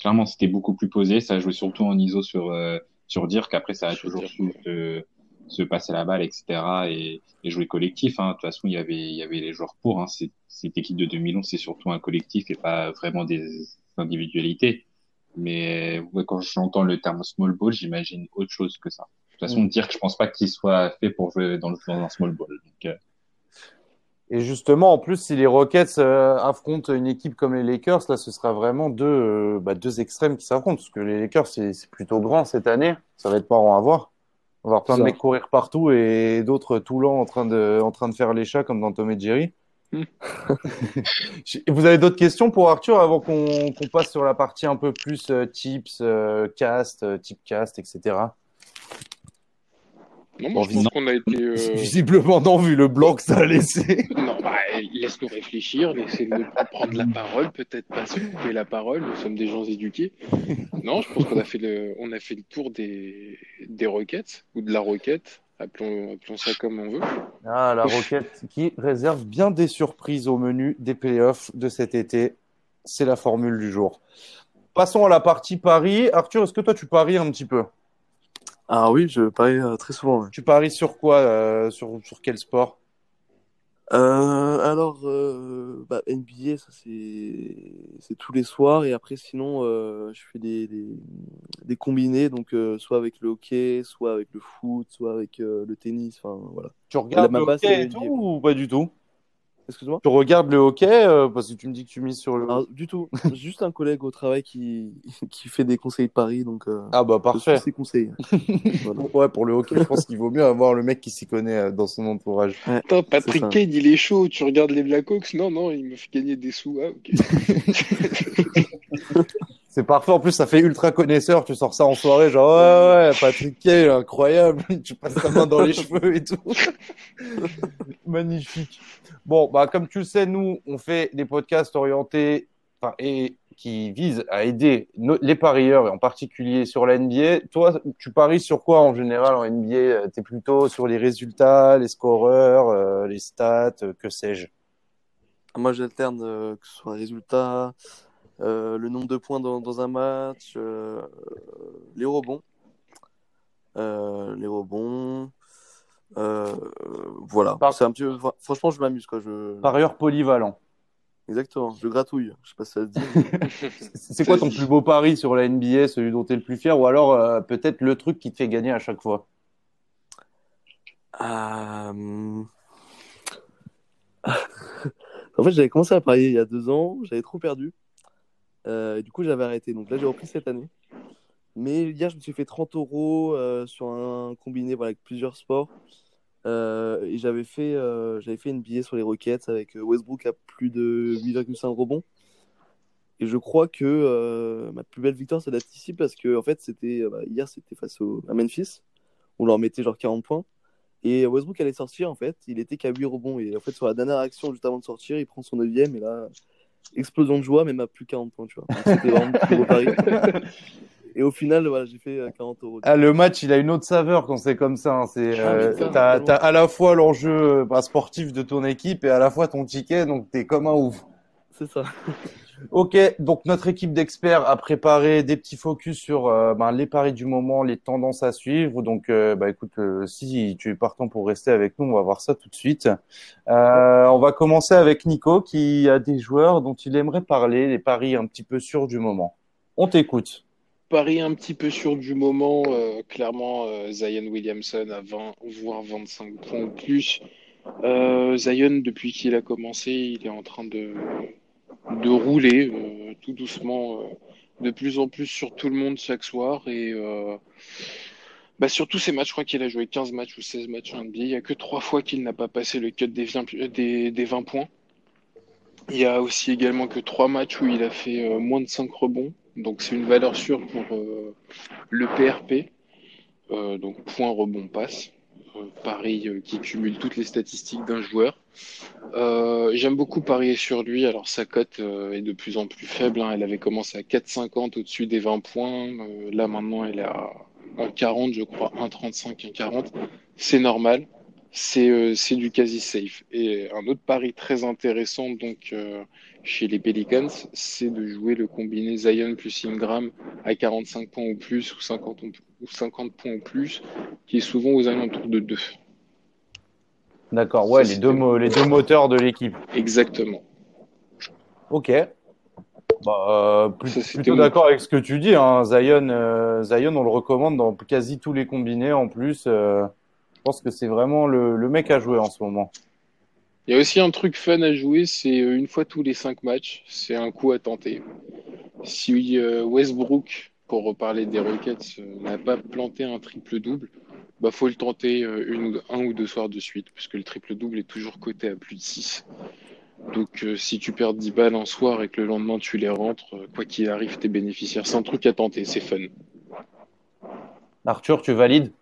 Clairement, c'était beaucoup plus posé. Ça jouait surtout en ISO sur, euh, sur Dirk. Après, ça a toujours su se, se passer la balle, etc. Et, et jouer collectif. Hein. De toute façon, il y avait, il y avait les joueurs pour. Hein. Cette équipe de 2011, c'est surtout un collectif et pas vraiment des individualités. Mais ouais, quand j'entends le terme small ball, j'imagine autre chose que ça. De toute façon, Mm. Dirk, je pense pas qu'il soit fait pour jouer dans, le, dans un small ball. Donc, euh, Et justement, en plus, si les Rockets euh, affrontent une équipe comme les Lakers, là, ce sera vraiment deux, euh, bah, deux extrêmes qui s'affrontent. Parce que les Lakers, c'est plutôt grand cette année. Ça va être marrant à voir. On va voir plein de mecs courir partout et d'autres tout lents en train de, en train de faire les chats comme dans Tom et Jerry. Vous avez d'autres questions pour Arthur avant qu'on passe sur la partie un peu plus euh, tips, euh, cast, euh, type cast, etc. Non, moi, Bon, je pense qu'on a été. euh, Visiblement, non, vu le blanc que ça a laissé. Non, bah, laisse-nous réfléchir, laissez-nous prendre la parole, peut-être pas se couper la parole, nous sommes des gens éduqués. Non, je pense qu'on a fait le, on a fait le tour des, des requêtes, ou de la requête, appelons, appelons ça comme on veut. Ah, la Rocket qui réserve bien des surprises au menu des playoffs de cet été. C'est la formule du jour. Passons à la partie Paris. Arthur, est-ce que toi tu paries un petit peu? Ah oui, je parie euh, très souvent. ouais. Tu paries sur quoi? euh, sur, sur quel sport? Euh, alors, euh, bah, NBA, ça c'est c'est tous les soirs. Et après, sinon, euh, je fais des, des, des combinés, donc euh, soit avec le hockey, soit avec le foot, soit avec euh, le tennis. Enfin, voilà. Tu regardes le hockey et tout ou pas du tout? Excuse-moi? Tu regardes le hockey euh, parce que tu me dis que tu mises sur le. Alors, du tout. Juste un collègue au travail qui, qui fait des conseils de paris, donc euh, Ah bah parfait. ses conseils. Voilà. Ouais, pour le hockey, je pense qu'il vaut mieux avoir le mec qui s'y connaît euh, dans son entourage. Attends, Patrick. Kane, il est chaud, tu regardes les Blackhawks? Non, non, il me fait gagner des sous. Ah, ok. C'est parfait. En plus, ça fait ultra connaisseur. Tu sors ça en soirée, genre, ouais, ouais, Patrick Kay, incroyable. Tu passes ta main dans les cheveux et tout. Magnifique. Bon, bah, comme tu le sais, nous, on fait des podcasts orientés, et qui visent à aider les parieurs, et en particulier sur la NBA. Toi, tu paries sur quoi en général en NBA? T'es plutôt sur les résultats, les scoreurs, euh, les stats, euh, que sais-je? Moi, j'alterne euh, que ce soit résultat, euh, le nombre de points dans, dans un match, euh, les rebonds. Euh, les rebonds. Euh, voilà. Par- C'est un petit. Franchement, je m'amuse, quoi. Je... Parieur polyvalent. Exactement. Je gratouille. Je sais pas si ça se dit. C'est quoi ton plus beau pari sur la NBA, celui dont tu es le plus fier, ou alors euh, peut-être le truc qui te fait gagner à chaque fois? Euh, en fait, j'avais commencé à parier il y a deux ans. J'avais trop perdu. Euh, du coup, j'avais arrêté. Donc là, j'ai repris cette année. Mais hier, je me suis fait 30 euros euh, sur un combiné voilà, avec plusieurs sports. Euh, et j'avais fait, euh, j'avais fait une billet sur les Rockets avec Westbrook à plus de 8,5 rebonds. Et je crois que ma plus belle victoire, ça date ici parce que en fait, c'était bah, hier, c'était face à Memphis. On leur mettait genre 40 points. Et Westbrook allait sortir en fait. Il était qu'à 8 rebonds. Et en fait, sur la dernière action, juste avant de sortir, il prend son 9 Et là, explosion de joie, même à plus 40 points, tu vois. C'était vraiment plus pari. Et au final, voilà, j'ai fait euh, 40 euros. Ah, le match, il a une autre saveur quand c'est comme ça. hein. C'est, Ah, euh, t'as à la fois l'enjeu euh, bah, sportif de ton équipe et à la fois ton ticket, donc t'es comme un ouf. C'est ça. Ok, donc notre équipe d'experts a préparé des petits focus sur euh, ben, les paris du moment, les tendances à suivre. Donc, euh, bah, écoute, euh, si tu es partant pour rester avec nous, on va voir ça tout de suite. On va commencer avec Nico qui a des joueurs dont il aimerait parler, les paris un petit peu sûrs du moment. On t'écoute. Paris un petit peu sûr du moment, clairement Zion Williamson à 20 voire 25 points ou plus. Zion, depuis qu'il a commencé, il est en train de, de rouler euh, tout doucement, euh, de plus en plus sur tout le monde chaque soir. Et euh, bah, sur tous ces matchs, je crois qu'il a joué 15 matchs ou 16 matchs en NBA. Il n'y a que trois fois qu'il n'a pas passé le cut des 20, des, des 20 points. Il y a aussi également que trois matchs où il a fait moins de 5 rebonds. Donc c'est une valeur sûre pour le PRP. Donc point, rebond, passe. Euh, Paris euh, qui cumule toutes les statistiques d'un joueur. Euh, J'aime beaucoup parier sur lui. Alors sa cote est de plus en plus faible. hein. Elle avait commencé à 4,50 au-dessus des 20 points. Là maintenant elle est à 1,40 je crois, 1,35, 1,40. C'est normal. C'est du quasi safe. Et un autre pari très intéressant donc chez les Pelicans, c'est de jouer le combiné Zion plus Ingram à 45 points ou plus ou 50, ou 50 points ou plus, qui est souvent aux alentours de 2. D'accord, ouais, les deux, les deux moteurs de l'équipe. Exactement. Ok. Bah, euh, plus- Ça, plutôt d'accord avec ce que tu dis. Hein. Zion, euh, Zion, on le recommande dans quasi tous les combinés en plus. euh, je pense que c'est vraiment le, le mec à jouer en ce moment. Il y a aussi un truc fun à jouer, c'est euh, une fois tous les cinq matchs, c'est un coup à tenter. Si euh, Westbrook, pour reparler des Rockets, euh, n'a pas planté un triple-double, bah faut le tenter une un ou deux soirs de suite, parce que le triple-double est toujours coté à plus de 6. Donc si tu perds 10 balles un soir et que le lendemain tu les rentres, quoi qu'il arrive, t'es bénéficiaire. C'est un truc à tenter, c'est fun. Arthur, tu valides?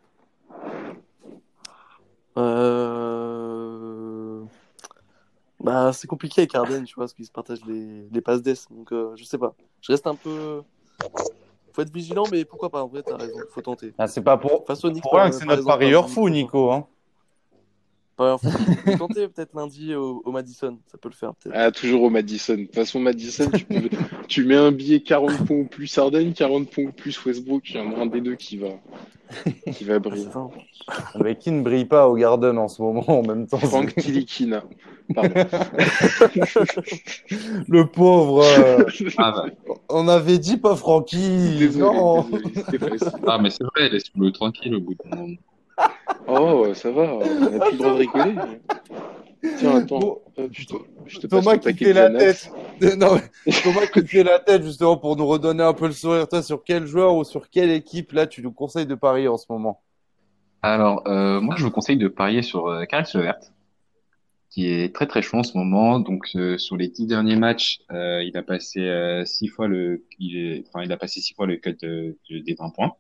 Euh... Bah, c'est compliqué avec Harden, tu vois, parce qu'ils se partagent les, les passes d'ess. Donc, euh, je sais pas. Je reste un peu. Faut être vigilant, mais pourquoi pas En vrai, t'as raison. Faut tenter. ah, C'est pas pour, Face au Knicks, pour rien que c'est par notre parieur par- fou, Nico. Hein. Tenter peut-être lundi au, au Madison. Ça peut le faire, peut-être. Ah, toujours au Madison. De toute façon, Madison, tu, peux- tu mets un billet 40 points ou plus Harden, 40 points ou plus Westbrook, il y en a un des deux qui va, qui va briller. Mais qui ne brille pas au Garden en ce moment en même temps? Frank Tilikina. Pardon. Le pauvre. euh, Ah, bah. on avait dit pas Francky. Désolé, Non. désolé, c'était facile. Ah, mais c'est vrai, laisse-le tranquille au bout d'un moment. Oh, ça va, on a plus le droit de rigoler. Tiens, attends. Bon, Hop, je te, je te Thomas qui fait la tête. Non, mais Thomas qui fait la tête justement pour nous redonner un peu le sourire. Toi, sur quel joueur ou sur quelle équipe là tu nous conseilles de parier en ce moment? Alors, euh, moi, je vous conseille de parier sur euh, Levert, qui est très très chaud en ce moment. Donc, euh, sur les dix derniers matchs, euh, il a passé euh, six fois le, il est, enfin, il a passé six fois le cut de- de- des 20 points.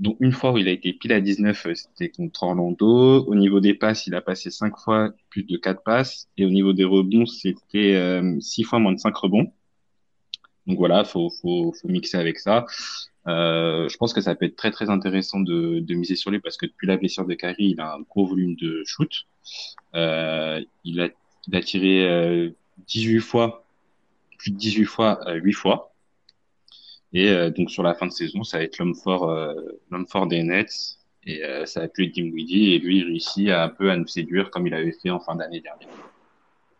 Donc, une fois où il a été pile à 19, euh, c'était contre Orlando. Au niveau des passes, il a passé cinq fois plus de quatre passes. Et au niveau des rebonds, c'était euh, six fois moins de cinq rebonds. Donc voilà, faut, faut, faut mixer avec ça. Euh, je pense que ça peut être très très intéressant de, de miser sur lui parce que depuis la blessure de Kyrie, il a un gros volume de shoot. Euh, il a, il a tiré euh, 18 fois, plus de 18 fois, euh, 8 fois. Et euh, donc sur la fin de saison, ça va être l'homme fort, euh, l'homme fort des Nets. Et euh, ça va être lui Dinwiddie. Et lui, il réussit à, un peu à nous séduire comme il avait fait en fin d'année dernière.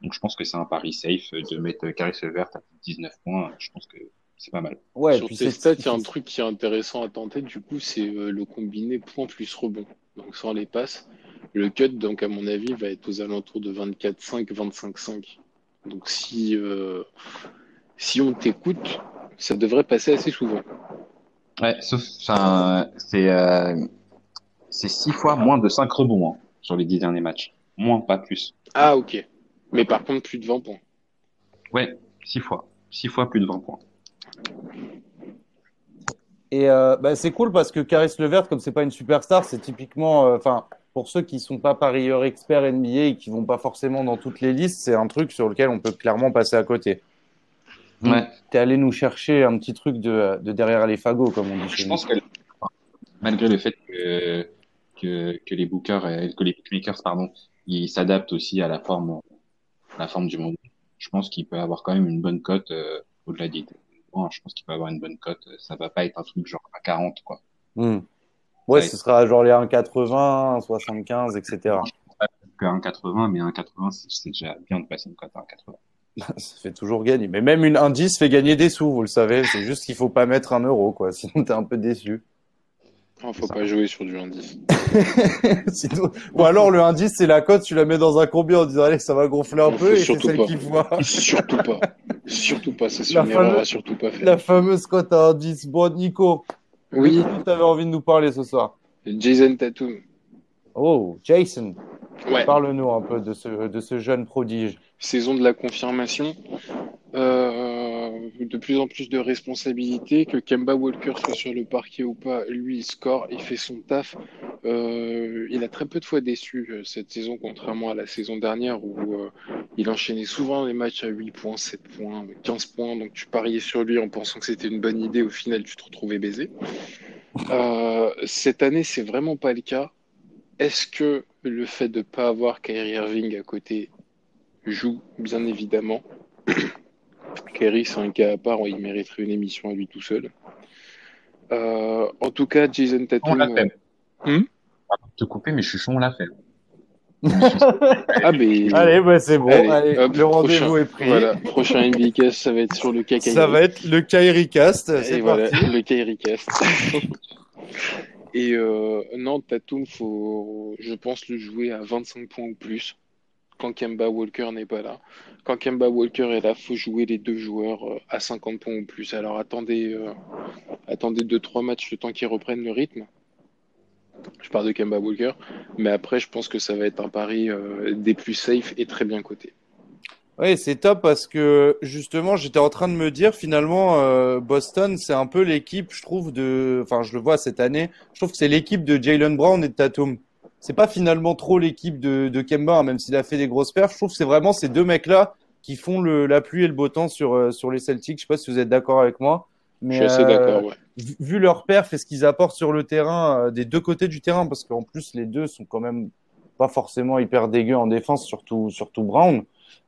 Donc je pense que c'est un pari safe de mettre Caris Levert à plus de 19 points. Je pense que c'est pas mal. Ouais, Sur tes c'est stats, il y a un truc qui est intéressant à tenter, du coup, c'est euh, le combiné point plus rebond. Donc sans les passes. Le cut, donc à mon avis, va être aux alentours de 24,5, 25,5. Donc si, euh, si on t'écoute, ça devrait passer assez souvent. Ouais, sauf, c'est, euh, c'est six fois moins de 5 rebonds hein, sur les dix derniers matchs. Moins, pas plus. Ah, ok. Mais par contre, plus de 20 points. Ouais, six fois. Six fois plus de 20 points. Et euh, bah, c'est cool parce que Caris Levert, comme c'est pas une superstar, c'est typiquement, euh, enfin, pour ceux qui sont pas parieurs experts NBA et qui vont pas forcément dans toutes les listes, c'est un truc sur lequel on peut clairement passer à côté. Ouais. T'es allé nous chercher un petit truc de, de derrière les fagots, comme on dit Je nous. pense que malgré le fait que, que, que les bookers, que les bookmakers, pardon, ils s'adaptent aussi à la forme, à la forme du monde. Je pense qu'il peut avoir quand même une bonne cote euh, au-delà des points. Je pense qu'il peut avoir une bonne cote. Ça va pas être un truc genre à 40, quoi. Hmm. Ouais, ce sera genre les 1,80, 1,75, etc. Que 1,80, mais 1,80, c'est c'est déjà bien de passer une cote à 1,80. Ça fait toujours gagner. Mais même une indice fait gagner des sous, vous le savez. C'est juste qu'il faut pas mettre un euro, quoi. Sinon, t'es un peu déçu. Ah, faut pas jouer sur du indice. Sinon... Ou alors, le indice, c'est la cote, tu la mets dans un combien en disant, allez, ça va gonfler un peu, et c'est surtout celle pas. qui voit. surtout pas. Surtout pas. C'est La une erreur fameuse- à surtout pas faire. La fameuse cote à indice. Bon, Nico, Oui, de qui t'avais envie de nous parler ce soir? Jason Tatum. Oh, Jason, Ouais. parle-nous un peu de ce, de ce jeune prodige. Saison de la confirmation. Euh, de plus en plus de responsabilités, que Kemba Walker soit sur le parquet ou pas, lui il score, il fait son taf. Euh, il a très peu de fois déçu euh, cette saison, contrairement à la saison dernière où euh, il enchaînait souvent les matchs à 8 points, 7 points, 15 points. Donc tu pariais sur lui en pensant que c'était une bonne idée, au final tu te retrouvais baisé. cette année, c'est vraiment pas le cas. Est-ce que le fait de ne pas avoir Kyrie Irving à côté joue, bien évidemment? Kyrie, c'est un cas à part, il mériterait une émission à lui tout seul. Euh, en tout cas, Jason Tatum. On l'a fait. Euh, hmm? Te couper, mais Chuchon, on l'a fait. ah, mais... Allez, bah, c'est bon. Allez, le rendez-vous est pris. Voilà, prochain NBcast, ça va être sur le cas Ça va être le Kyrie Cast. C'est voilà, le Kyrie Cast. Et euh, non, Tatum, faut, je pense, le jouer à 25 points ou plus quand Kemba Walker n'est pas là. Quand Kemba Walker est là, faut jouer les deux joueurs euh, à 50 points ou plus. Alors attendez, euh, attendez deux trois matchs le temps qu'ils reprennent le rythme. Je parle de Kemba Walker, mais après je pense que ça va être un pari euh, des plus safe et très bien coté. Oui, c'est top parce que justement, j'étais en train de me dire finalement, Boston, c'est un peu l'équipe, je trouve, de, enfin, je le vois cette année, je trouve que c'est l'équipe de Jalen Brown et de Tatum c'est pas finalement trop l'équipe de, de Kemba, hein, même s'il a fait des grosses perfs. Je trouve que c'est vraiment ces deux mecs-là qui font le, la pluie et le beau temps sur, euh, sur les Celtics. Je sais pas si vous êtes d'accord avec moi. Mais, je suis assez d'accord, ouais. Vu leur perf et ce qu'ils apportent sur le terrain, euh, des deux côtés du terrain, parce qu'en plus, les deux sont quand même pas forcément hyper dégueux en défense, surtout, surtout Brown.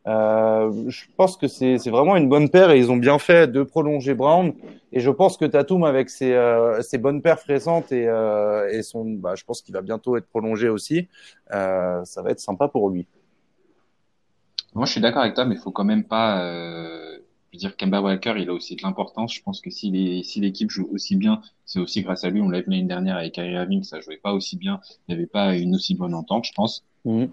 Euh, je pense que c'est vraiment une bonne paire et ils ont bien fait de prolonger Brown. Et je pense que Tatum, avec ses, euh, ses bonnes paires récentes et, euh, et son, bah, je pense qu'il va bientôt être prolongé aussi, ça va être sympa pour lui. Moi, je suis d'accord avec toi, mais il faut quand même pas. Euh, je veux dire, Kemba Walker, il a aussi de l'importance. Je pense que si l'équipe si joue aussi bien, c'est aussi grâce à lui. On l'a vu l'année dernière avec Kyrie Irving, ça jouait pas aussi bien. Il n'y avait pas une aussi bonne entente, je pense. Mmh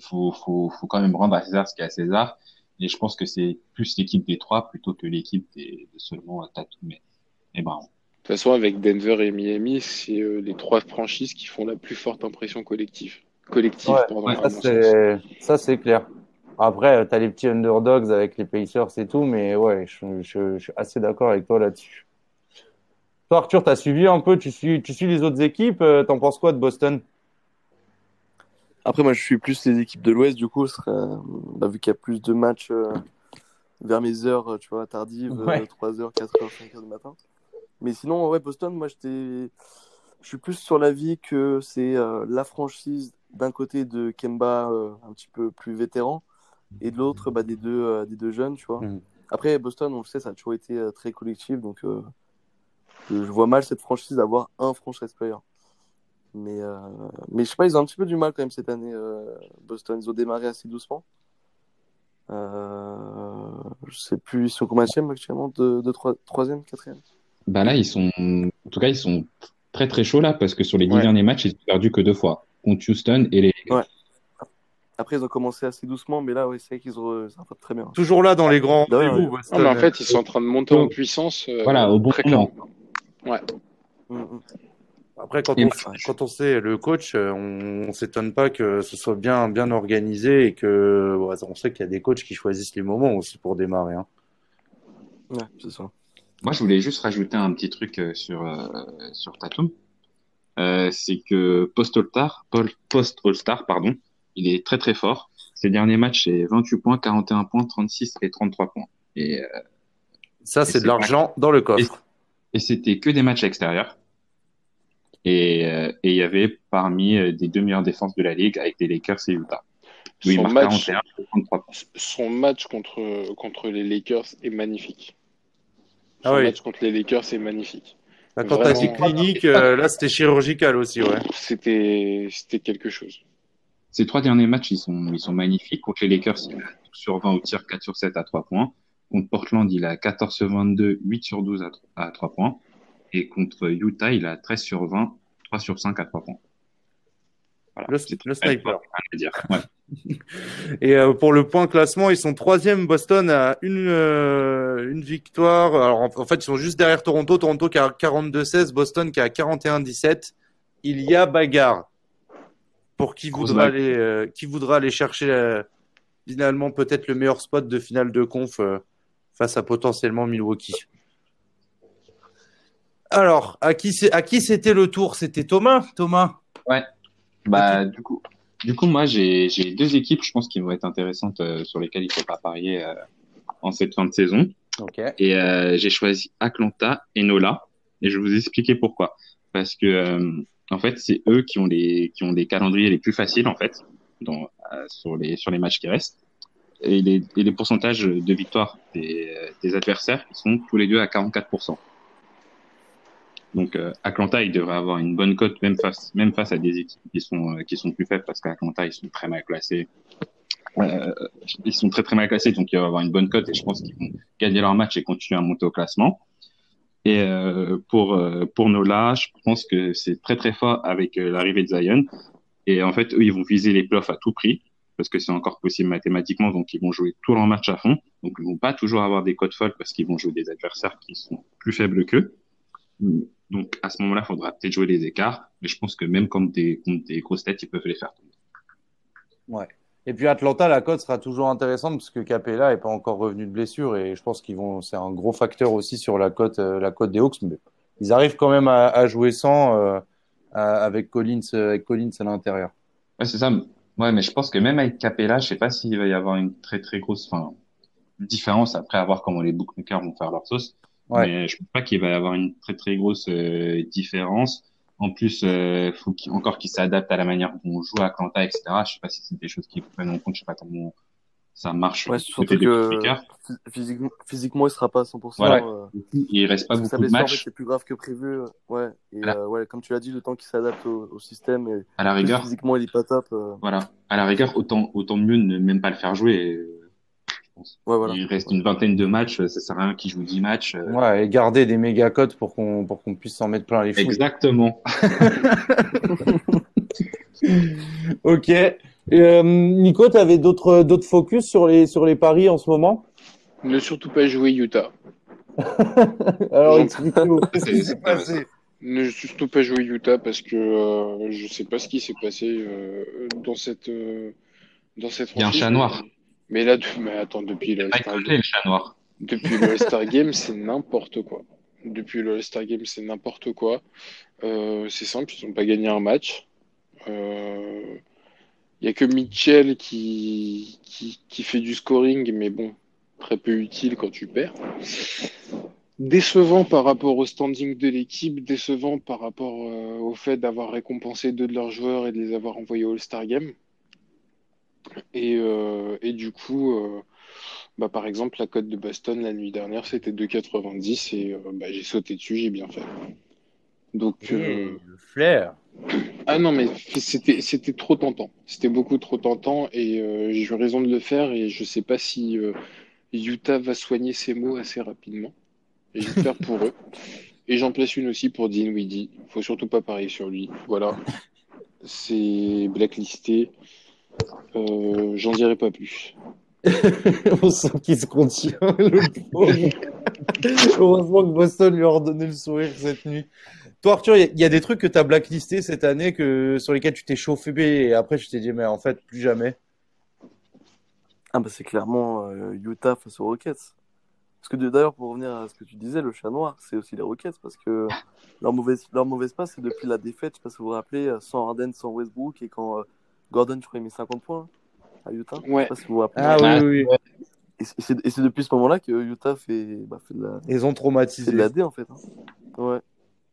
faut, faut, faut quand même rendre à César ce qu'il y a à César. Et je pense que c'est plus l'équipe des trois plutôt que l'équipe des, de seulement Tatum et, et Brown. De toute façon, avec Denver et Miami, c'est euh, les trois franchises qui font la plus forte impression collective. Collective, pardon, ça, c'est clair. Après, tu as les petits underdogs avec les Pacers et tout, mais ouais, je, je, je suis assez d'accord avec toi là-dessus. Toi, Arthur, tu as suivi un peu, tu suis, tu suis les autres équipes. Euh, t'en penses quoi de Boston? Après, moi, je suis plus les équipes de l'Ouest, du coup, serait, bah, vu qu'il y a plus de matchs euh, vers mes heures, tu vois, tardives, 3h, 4h, 5h du matin. Mais sinon, ouais, Boston, moi, j'étais. Je suis plus sur l'avis que c'est euh, la franchise d'un côté de Kemba euh, un petit peu plus vétéran et de l'autre bah, des, deux, des deux jeunes, tu vois. Mm. Après, Boston, on le sait, ça a toujours été très collectif, donc je vois mal cette franchise d'avoir un franchise player. Mais, euh, mais je sais pas, ils ont un petit peu du mal quand même cette année, euh, Boston. Ils ont démarré assez doucement. Euh, je sais plus, ils sont combien actuellement? De, de 3 troisième, quatrième? Bah là, ils sont, en tout cas, ils sont très très chauds là parce que sur les dix derniers matchs, ils ont perdu que deux fois contre Houston et les. Ouais. Après, ils ont commencé assez doucement, mais là, oui, c'est qu'ils ont, ça va très bien. Toujours là dans les grands bah mais en fait, ils sont en train de monter en puissance. Euh, voilà, au bon moment. Ouais. Mm, mm. Après, quand on, quand on sait le coach, euh, on, on s'étonne pas que ce soit bien, bien organisé et que on sait qu'il y a des coachs qui choisissent les moments aussi pour démarrer. Hein. Ouais, c'est ça. Moi, je voulais juste rajouter un petit truc euh, sur, euh, sur Tatum. Euh, c'est que post-All-Star, post-All-Star, pardon, il est très très fort. Ses derniers matchs, c'est 28 points, 41 points, 36 et 33 points. Et, ça, c'est de l'argent dans le coffre. Et, et c'était que des matchs extérieurs. Et, euh, et il y avait parmi euh, des deux meilleures défenses de la ligue avec les Lakers et Utah. son, match, son match contre, contre les Lakers est magnifique. Ah son match contre les Lakers est magnifique. La tentative clinique, euh, là, c'était chirurgical aussi, ouais. C'était, c'était quelque chose. Ces trois derniers matchs, ils sont, ils sont magnifiques. Contre les Lakers, il a 12 sur 20 au tir, 4 sur 7 à 3 points. Contre Portland, il a 14 sur 22, 8 sur 12 à, à 3 points. Et contre Utah, il a 13 sur 20, 3 sur 5 à 3 points. Voilà, le, le sniper. Dire. Ouais. Et euh, pour le point classement, ils sont troisième. Boston à une euh, une victoire. Alors en, en, fait, ils sont juste derrière Toronto. Toronto qui a 42-16, Boston qui a 41-17. Il y a bagarre pour qui voudra aller euh, qui voudra aller chercher finalement peut-être le meilleur spot de finale de conf face à potentiellement Milwaukee. Alors, à qui c'est- à qui c'était le tour? C'était Thomas Thomas Ouais. Bah, du coup, du coup, moi, j'ai, deux équipes, je pense, qui vont être intéressantes, euh, sur lesquelles il faut pas parier, euh, en cette fin de saison. Ok. Et, euh, j'ai choisi Atlanta et Nola. Et je vais vous expliquer pourquoi. Parce que, en fait, c'est eux qui ont les, qui ont les calendriers les plus faciles, en fait, dans, sur les, sur les matchs qui restent. Et les, et les pourcentages de victoire des, des adversaires, ils sont tous les deux à 44%. Donc euh, Atlanta, il devrait avoir une bonne cote même face même face à des équipes qui sont euh, qui sont plus faibles parce qu'Atlanta ils sont très mal classés. Euh, ils sont très très mal classés donc il va avoir une bonne cote et je pense qu'ils vont gagner leur match et continuer à monter au classement. Et euh, pour euh, pour Nola, je pense que c'est très très fort avec euh, l'arrivée de Zion et en fait eux ils vont viser les playoffs à tout prix parce que c'est encore possible mathématiquement donc ils vont jouer tous leurs matchs à fond donc ils vont pas toujours avoir des cotes folles parce qu'ils vont jouer des adversaires qui sont plus faibles qu'eux. Donc à ce moment-là, il faudra peut-être jouer les écarts, mais je pense que même contre des, contre des grosses têtes, ils peuvent les faire tomber. Ouais. Et puis Atlanta, la cote sera toujours intéressante parce que Capella est pas encore revenu de blessure et je pense qu'ils vont, c'est un gros facteur aussi sur la cote, euh, la cote des Hawks. Mais ils arrivent quand même à, à jouer sans euh, à- avec Collins, euh, avec Collins à l'intérieur. Ouais, c'est ça. Ouais, mais je pense que même avec Capella, je sais pas s'il va y avoir une très très grosse, enfin, différence après à voir comment les bookmakers vont faire leur sauce. Ouais. Mais je pense pas qu'il va y avoir une très très grosse euh, différence. En plus, euh, faut qu'il, encore qu'ils s'adaptent à la manière dont on joue à Atlanta, etc. Je sais pas si c'est des choses qu'ils prennent en compte. Je sais pas comment ça marche Ouais, surtout que physiquement, physiquement, il sera pas à 100%. Voilà. euh, Il reste pas beaucoup de blessure, en fait, matchs. c'est plus grave que prévu. euh, Ouais. Et Voilà. euh, ouais, comme tu l'as dit, le temps qu'il s'adapte au, au système et À la plus rigueur, physiquement, il est pas top. euh, Voilà. À la rigueur, autant, autant mieux ne même pas le faire jouer. et, pense. Ouais, voilà. Il reste une vingtaine de matchs, ça sert à rien qu'il joue 10 matchs. euh, Ouais, et garder des méga cotes pour qu'on pour qu'on puisse s'en mettre plein les fous. Exactement. Ok. Euh, Nico, tu avais d'autres d'autres focus sur les sur les paris en ce moment? Ne surtout pas jouer Utah. Alors explique-nous qu'est-ce qui s'est passé Ne surtout pas jouer Utah parce que euh, je sais pas ce qui s'est passé euh, dans cette euh, dans cette Il y a un chat noir. Mais là, mais attends, depuis le le chat noir. Depuis le All-Star Game, c'est n'importe quoi. Depuis le All-Star Game, c'est n'importe quoi. Euh, c'est simple, ils n'ont pas gagné un match. Euh, Il y a que Mitchell qui, qui, qui fait du scoring, mais bon, très peu utile quand tu perds. Décevant par rapport au standing de l'équipe, décevant par rapport euh, au fait d'avoir récompensé deux de leurs joueurs et de les avoir envoyés au All-Star Game. Et, euh, et du coup, euh, bah, par exemple, la cote de Boston la nuit dernière, c'était 2,90 et euh, bah, j'ai sauté dessus, j'ai bien fait. Donc, Le flair. ah non, mais c'était c'était trop tentant. C'était beaucoup trop tentant et euh, j'ai eu raison de le faire et je sais pas si euh, Utah va soigner ses mots assez rapidement. Et J'espère pour eux. Et j'en place une aussi pour Dean Weedy. Faut surtout pas parier sur lui. Voilà. C'est blacklisté. Euh, J'en dirai pas plus. On sent qu'il se contient. le pauvre. Heureusement que Boston lui a redonné le sourire cette nuit. Toi, Arthur, il y a- il y, a des trucs que tu as blacklistés cette année que, sur lesquels tu t'es chauffé et après tu t'es dit, mais en fait, plus jamais. Ah bah c'est clairement euh, Utah face aux Rockets. Parce que d'ailleurs, pour revenir à ce que tu disais, le chat noir, c'est aussi les Rockets, parce que leur mauvaise, leur mauvaise passe, c'est depuis la défaite, je sais pas si vous vous rappelez, sans Harden, sans Westbrook, et quand euh, Gordon, je crois, il met 50 points à Utah? Ouais. Je sais pas si vous vous rappelez. Ah oui, oui. Et c'est- c'est c'est depuis ce moment-là que Utah fait, bah, fait, de la, Ils ont traumatisé. de la D, en fait. hein. Ouais.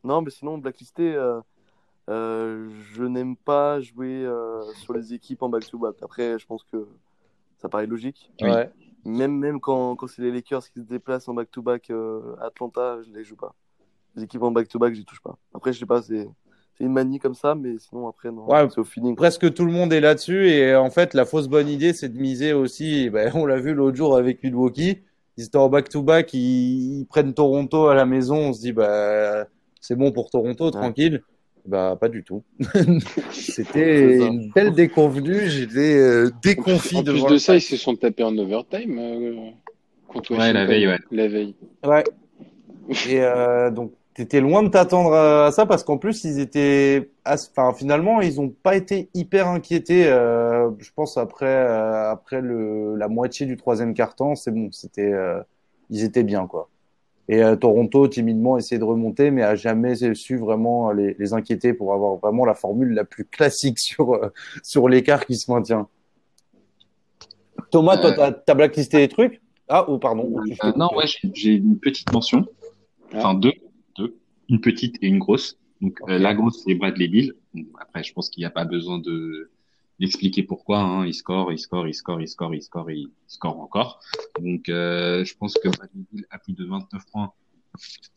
Non, mais sinon, blacklisté, euh, euh, je n'aime pas jouer euh, sur les équipes en back-to-back. Après, je pense que ça paraît logique. Ouais. Même, même quand, quand c'est les Lakers qui se déplacent en back-to-back euh, à Atlanta, je les joue pas. Les équipes en back-to-back, je les touche pas. Après, je sais pas, c'est c'est une manie comme ça, mais sinon, après, non. Ouais. C'est au feeling. Presque tout le monde est là-dessus et en fait, la fausse bonne idée, c'est de miser aussi. Ben, on l'a vu l'autre jour avec Milwaukee. Ils étaient en back-to-back, ils, ils prennent Toronto à la maison. On se dit, bah, c'est bon pour Toronto, tranquille. Bah, pas du tout. C'était une belle déconvenue. J'étais euh, déconfit En plus de ça, ils se sont tapés en overtime euh, contre Ouais, la veille, ouais. La veille. Ouais. Et euh, donc, t'étais loin de t'attendre à ça parce qu'en plus, ils étaient, enfin, finalement, ils ont pas été hyper inquiétés. euh, je pense après, euh, après le, la moitié du troisième quart-temps, c'est bon, c'était, euh, ils étaient bien, quoi. Et euh, Toronto, timidement, essayé de remonter, mais a jamais su vraiment les, les, inquiéter pour avoir vraiment la formule la plus classique sur, euh, sur l'écart qui se maintient. Thomas, toi, t'as as blacklisté des trucs? Ah, ou oh, pardon. Euh, non, ouais, j'ai une petite mention. Enfin, deux. Une petite et une grosse. Donc, la grosse, c'est Bradley Bill. après, je pense qu'il n'y a pas besoin de d'expliquer pourquoi. Hein. Il score, il score, il score, il score, il score, il score encore. Donc, euh, je pense que Bradley Bill a plus de 29 points.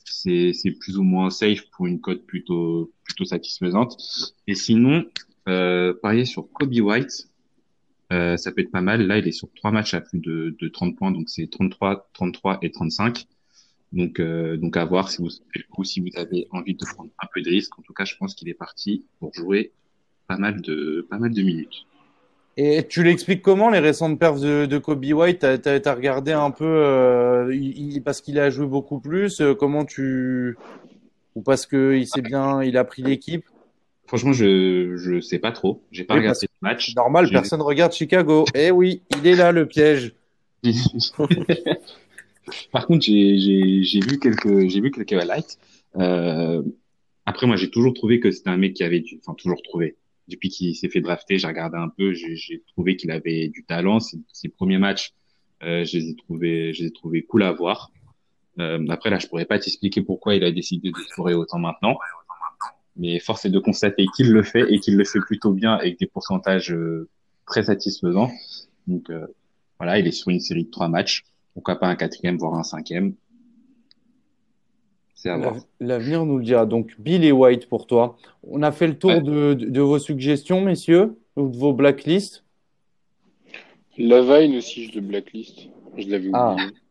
C'est, c'est plus ou moins safe pour une cote plutôt, plutôt satisfaisante. Et sinon, euh, parier sur Kobe White, euh, ça peut être pas mal. Là, il est sur trois matchs à plus de, de 30 points, donc c'est 33, 33 et 35. Donc, euh, donc à voir si vous, si vous avez envie de prendre un peu de risque. En tout cas, je pense qu'il est parti pour jouer pas mal de, pas mal de minutes. Et tu l'expliques comment les récentes perfs de, de Kobe White? T'as as, regardé un peu euh, il, parce qu'il a joué beaucoup plus. Euh, comment tu ou parce que il sait bien, il a pris l'équipe? Franchement, je je sais pas trop. J'ai pas regardé le match. Normal, personne regarde Chicago. Eh oui, il est là le piège. Par contre, j'ai vu quelques j'ai vu quelques highlights. Euh, après, moi, j'ai toujours trouvé que c'était un mec qui avait du, enfin toujours trouvé depuis qu'il s'est fait drafter, j'ai regardé un peu, j'ai trouvé qu'il avait du talent. Ses, premiers matchs, euh, je les ai trouvés, je les ai trouvés cool à voir. Euh, après là, je pourrais pas t'expliquer pourquoi il a décidé de scorer autant maintenant, mais force est de constater qu'il le fait et qu'il le fait plutôt bien avec des pourcentages euh, très satisfaisants. Donc euh, voilà, il est sur une série de trois matchs, pourquoi pas un quatrième voire un cinquième? L'avenir nous le dira. Donc, Bill et White pour toi. On a fait le tour de, de, vos suggestions, messieurs, ou de vos blacklists? Lavine aussi, je le blacklist. Je l'avais ah. oublié. Ah.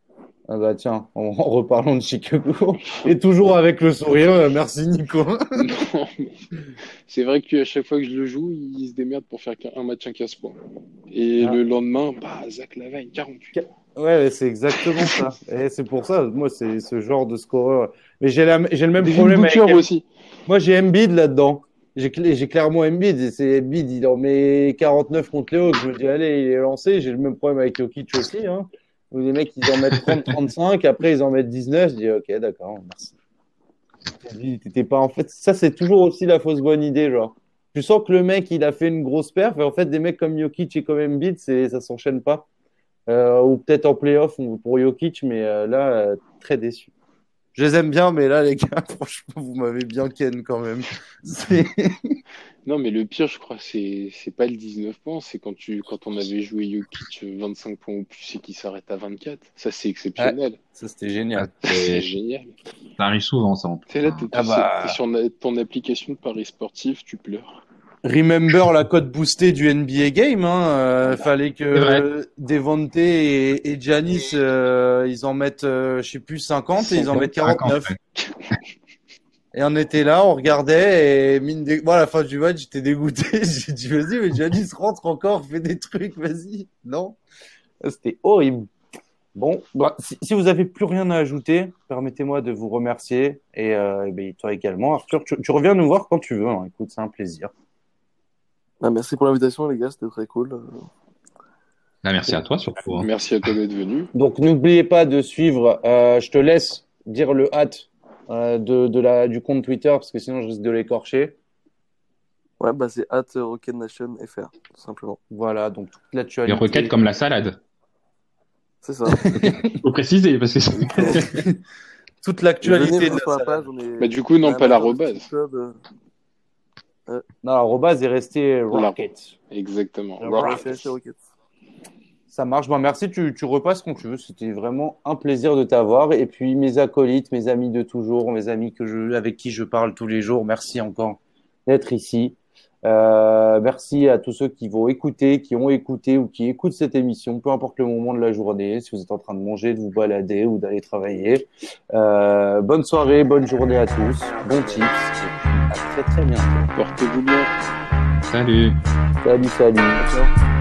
Bah tiens, en, reparlant de Chicago. Et toujours avec le sourire, euh, merci Nico. c'est vrai qu'à chaque fois que je le joue, il se démerde pour faire un match à 15 points. Et ah. le lendemain, bah, Zach Lavine, 48. Ouais, c'est exactement ça. Et c'est pour ça, moi, c'est ce genre de scoreur. Mais j'ai le même problème avec. aussi. Moi, j'ai Embiid là-dedans. J'ai clairement Embiid. C'est Embiid, il en met 49 contre les Hawks. Je me dis, allez, il est lancé. J'ai le même problème avec Jokic aussi. Hein. Où les mecs, ils en mettent 30, 35. Après, ils en mettent 19. Je dis, ok, d'accord, merci. T'étais pas, en fait, ça, c'est toujours aussi la fausse bonne idée, genre. Tu sens que le mec, il a fait une grosse perf. Et en fait, des mecs comme Jokic et comme Embiid, ça s'enchaîne pas. Euh, ou peut-être en playoff pour Jokic, mais euh, là, euh, très déçu. Je les aime bien, mais là, les gars, franchement, vous m'avez bien ken quand même. non, mais le pire, je crois, c'est c'est pas le 19 points, c'est quand tu quand on avait joué Jokic 25 points ou plus et qu'il s'arrête à 24. Ça, c'est exceptionnel. ça, c'était génial. Ah, c'est génial. Ça arrive souvent, ça. En plus. là, t'es ah bah... sur ton application de paris sportif, tu pleures. Remember la cote boostée du NBA Game. Hein. Euh, fallait que Devonte et, et Giannis, euh, ils en mettent, euh, je sais plus, 50 et ils en mettent 49. Et on était là, on regardait et mine de... bon, à la fin du match, j'étais dégoûté. J'ai dit, vas-y, mais Giannis rentre encore, fait des trucs, vas-y. Non, c'était horrible. Bon, bah, si, vous avez plus rien à ajouter, permettez-moi de vous remercier et, euh, toi également, Arthur. Tu, tu, reviens nous voir quand tu veux. Hein. Écoute, c'est un plaisir. Ah, merci pour l'invitation, les gars, c'était très cool. Ah, merci à toi surtout. Hein. Merci à toi d'être venu. Donc n'oubliez pas de suivre, euh, je te laisse dire le hâte euh, de, de, la, du compte Twitter parce que sinon je risque de l'écorcher. Ouais, bah c'est at Rocket Nation FR, tout simplement. Voilà, donc toute l'actualité. Les roquettes comme la salade. C'est ça. Faut préciser parce que toute l'actualité de la, page, bah, du coup, non, pas l'arrobase. Euh, non, l'arrobase est resté Rocket. Exactement. Ça marche. Bon, merci. Tu, tu repasses quand tu veux. C'était vraiment un plaisir de t'avoir. Et puis, mes acolytes, mes amis de toujours, mes amis que je, avec qui je parle tous les jours, merci encore d'être ici. Euh, merci à tous ceux qui vont écouter, qui ont écouté ou qui écoutent cette émission, peu importe le moment de la journée, si vous êtes en train de manger, de vous balader ou d'aller travailler. Euh, bonne soirée, bonne journée à tous, bon tips, et à très très bientôt. Portez-vous bien. Salut. Salut, salut.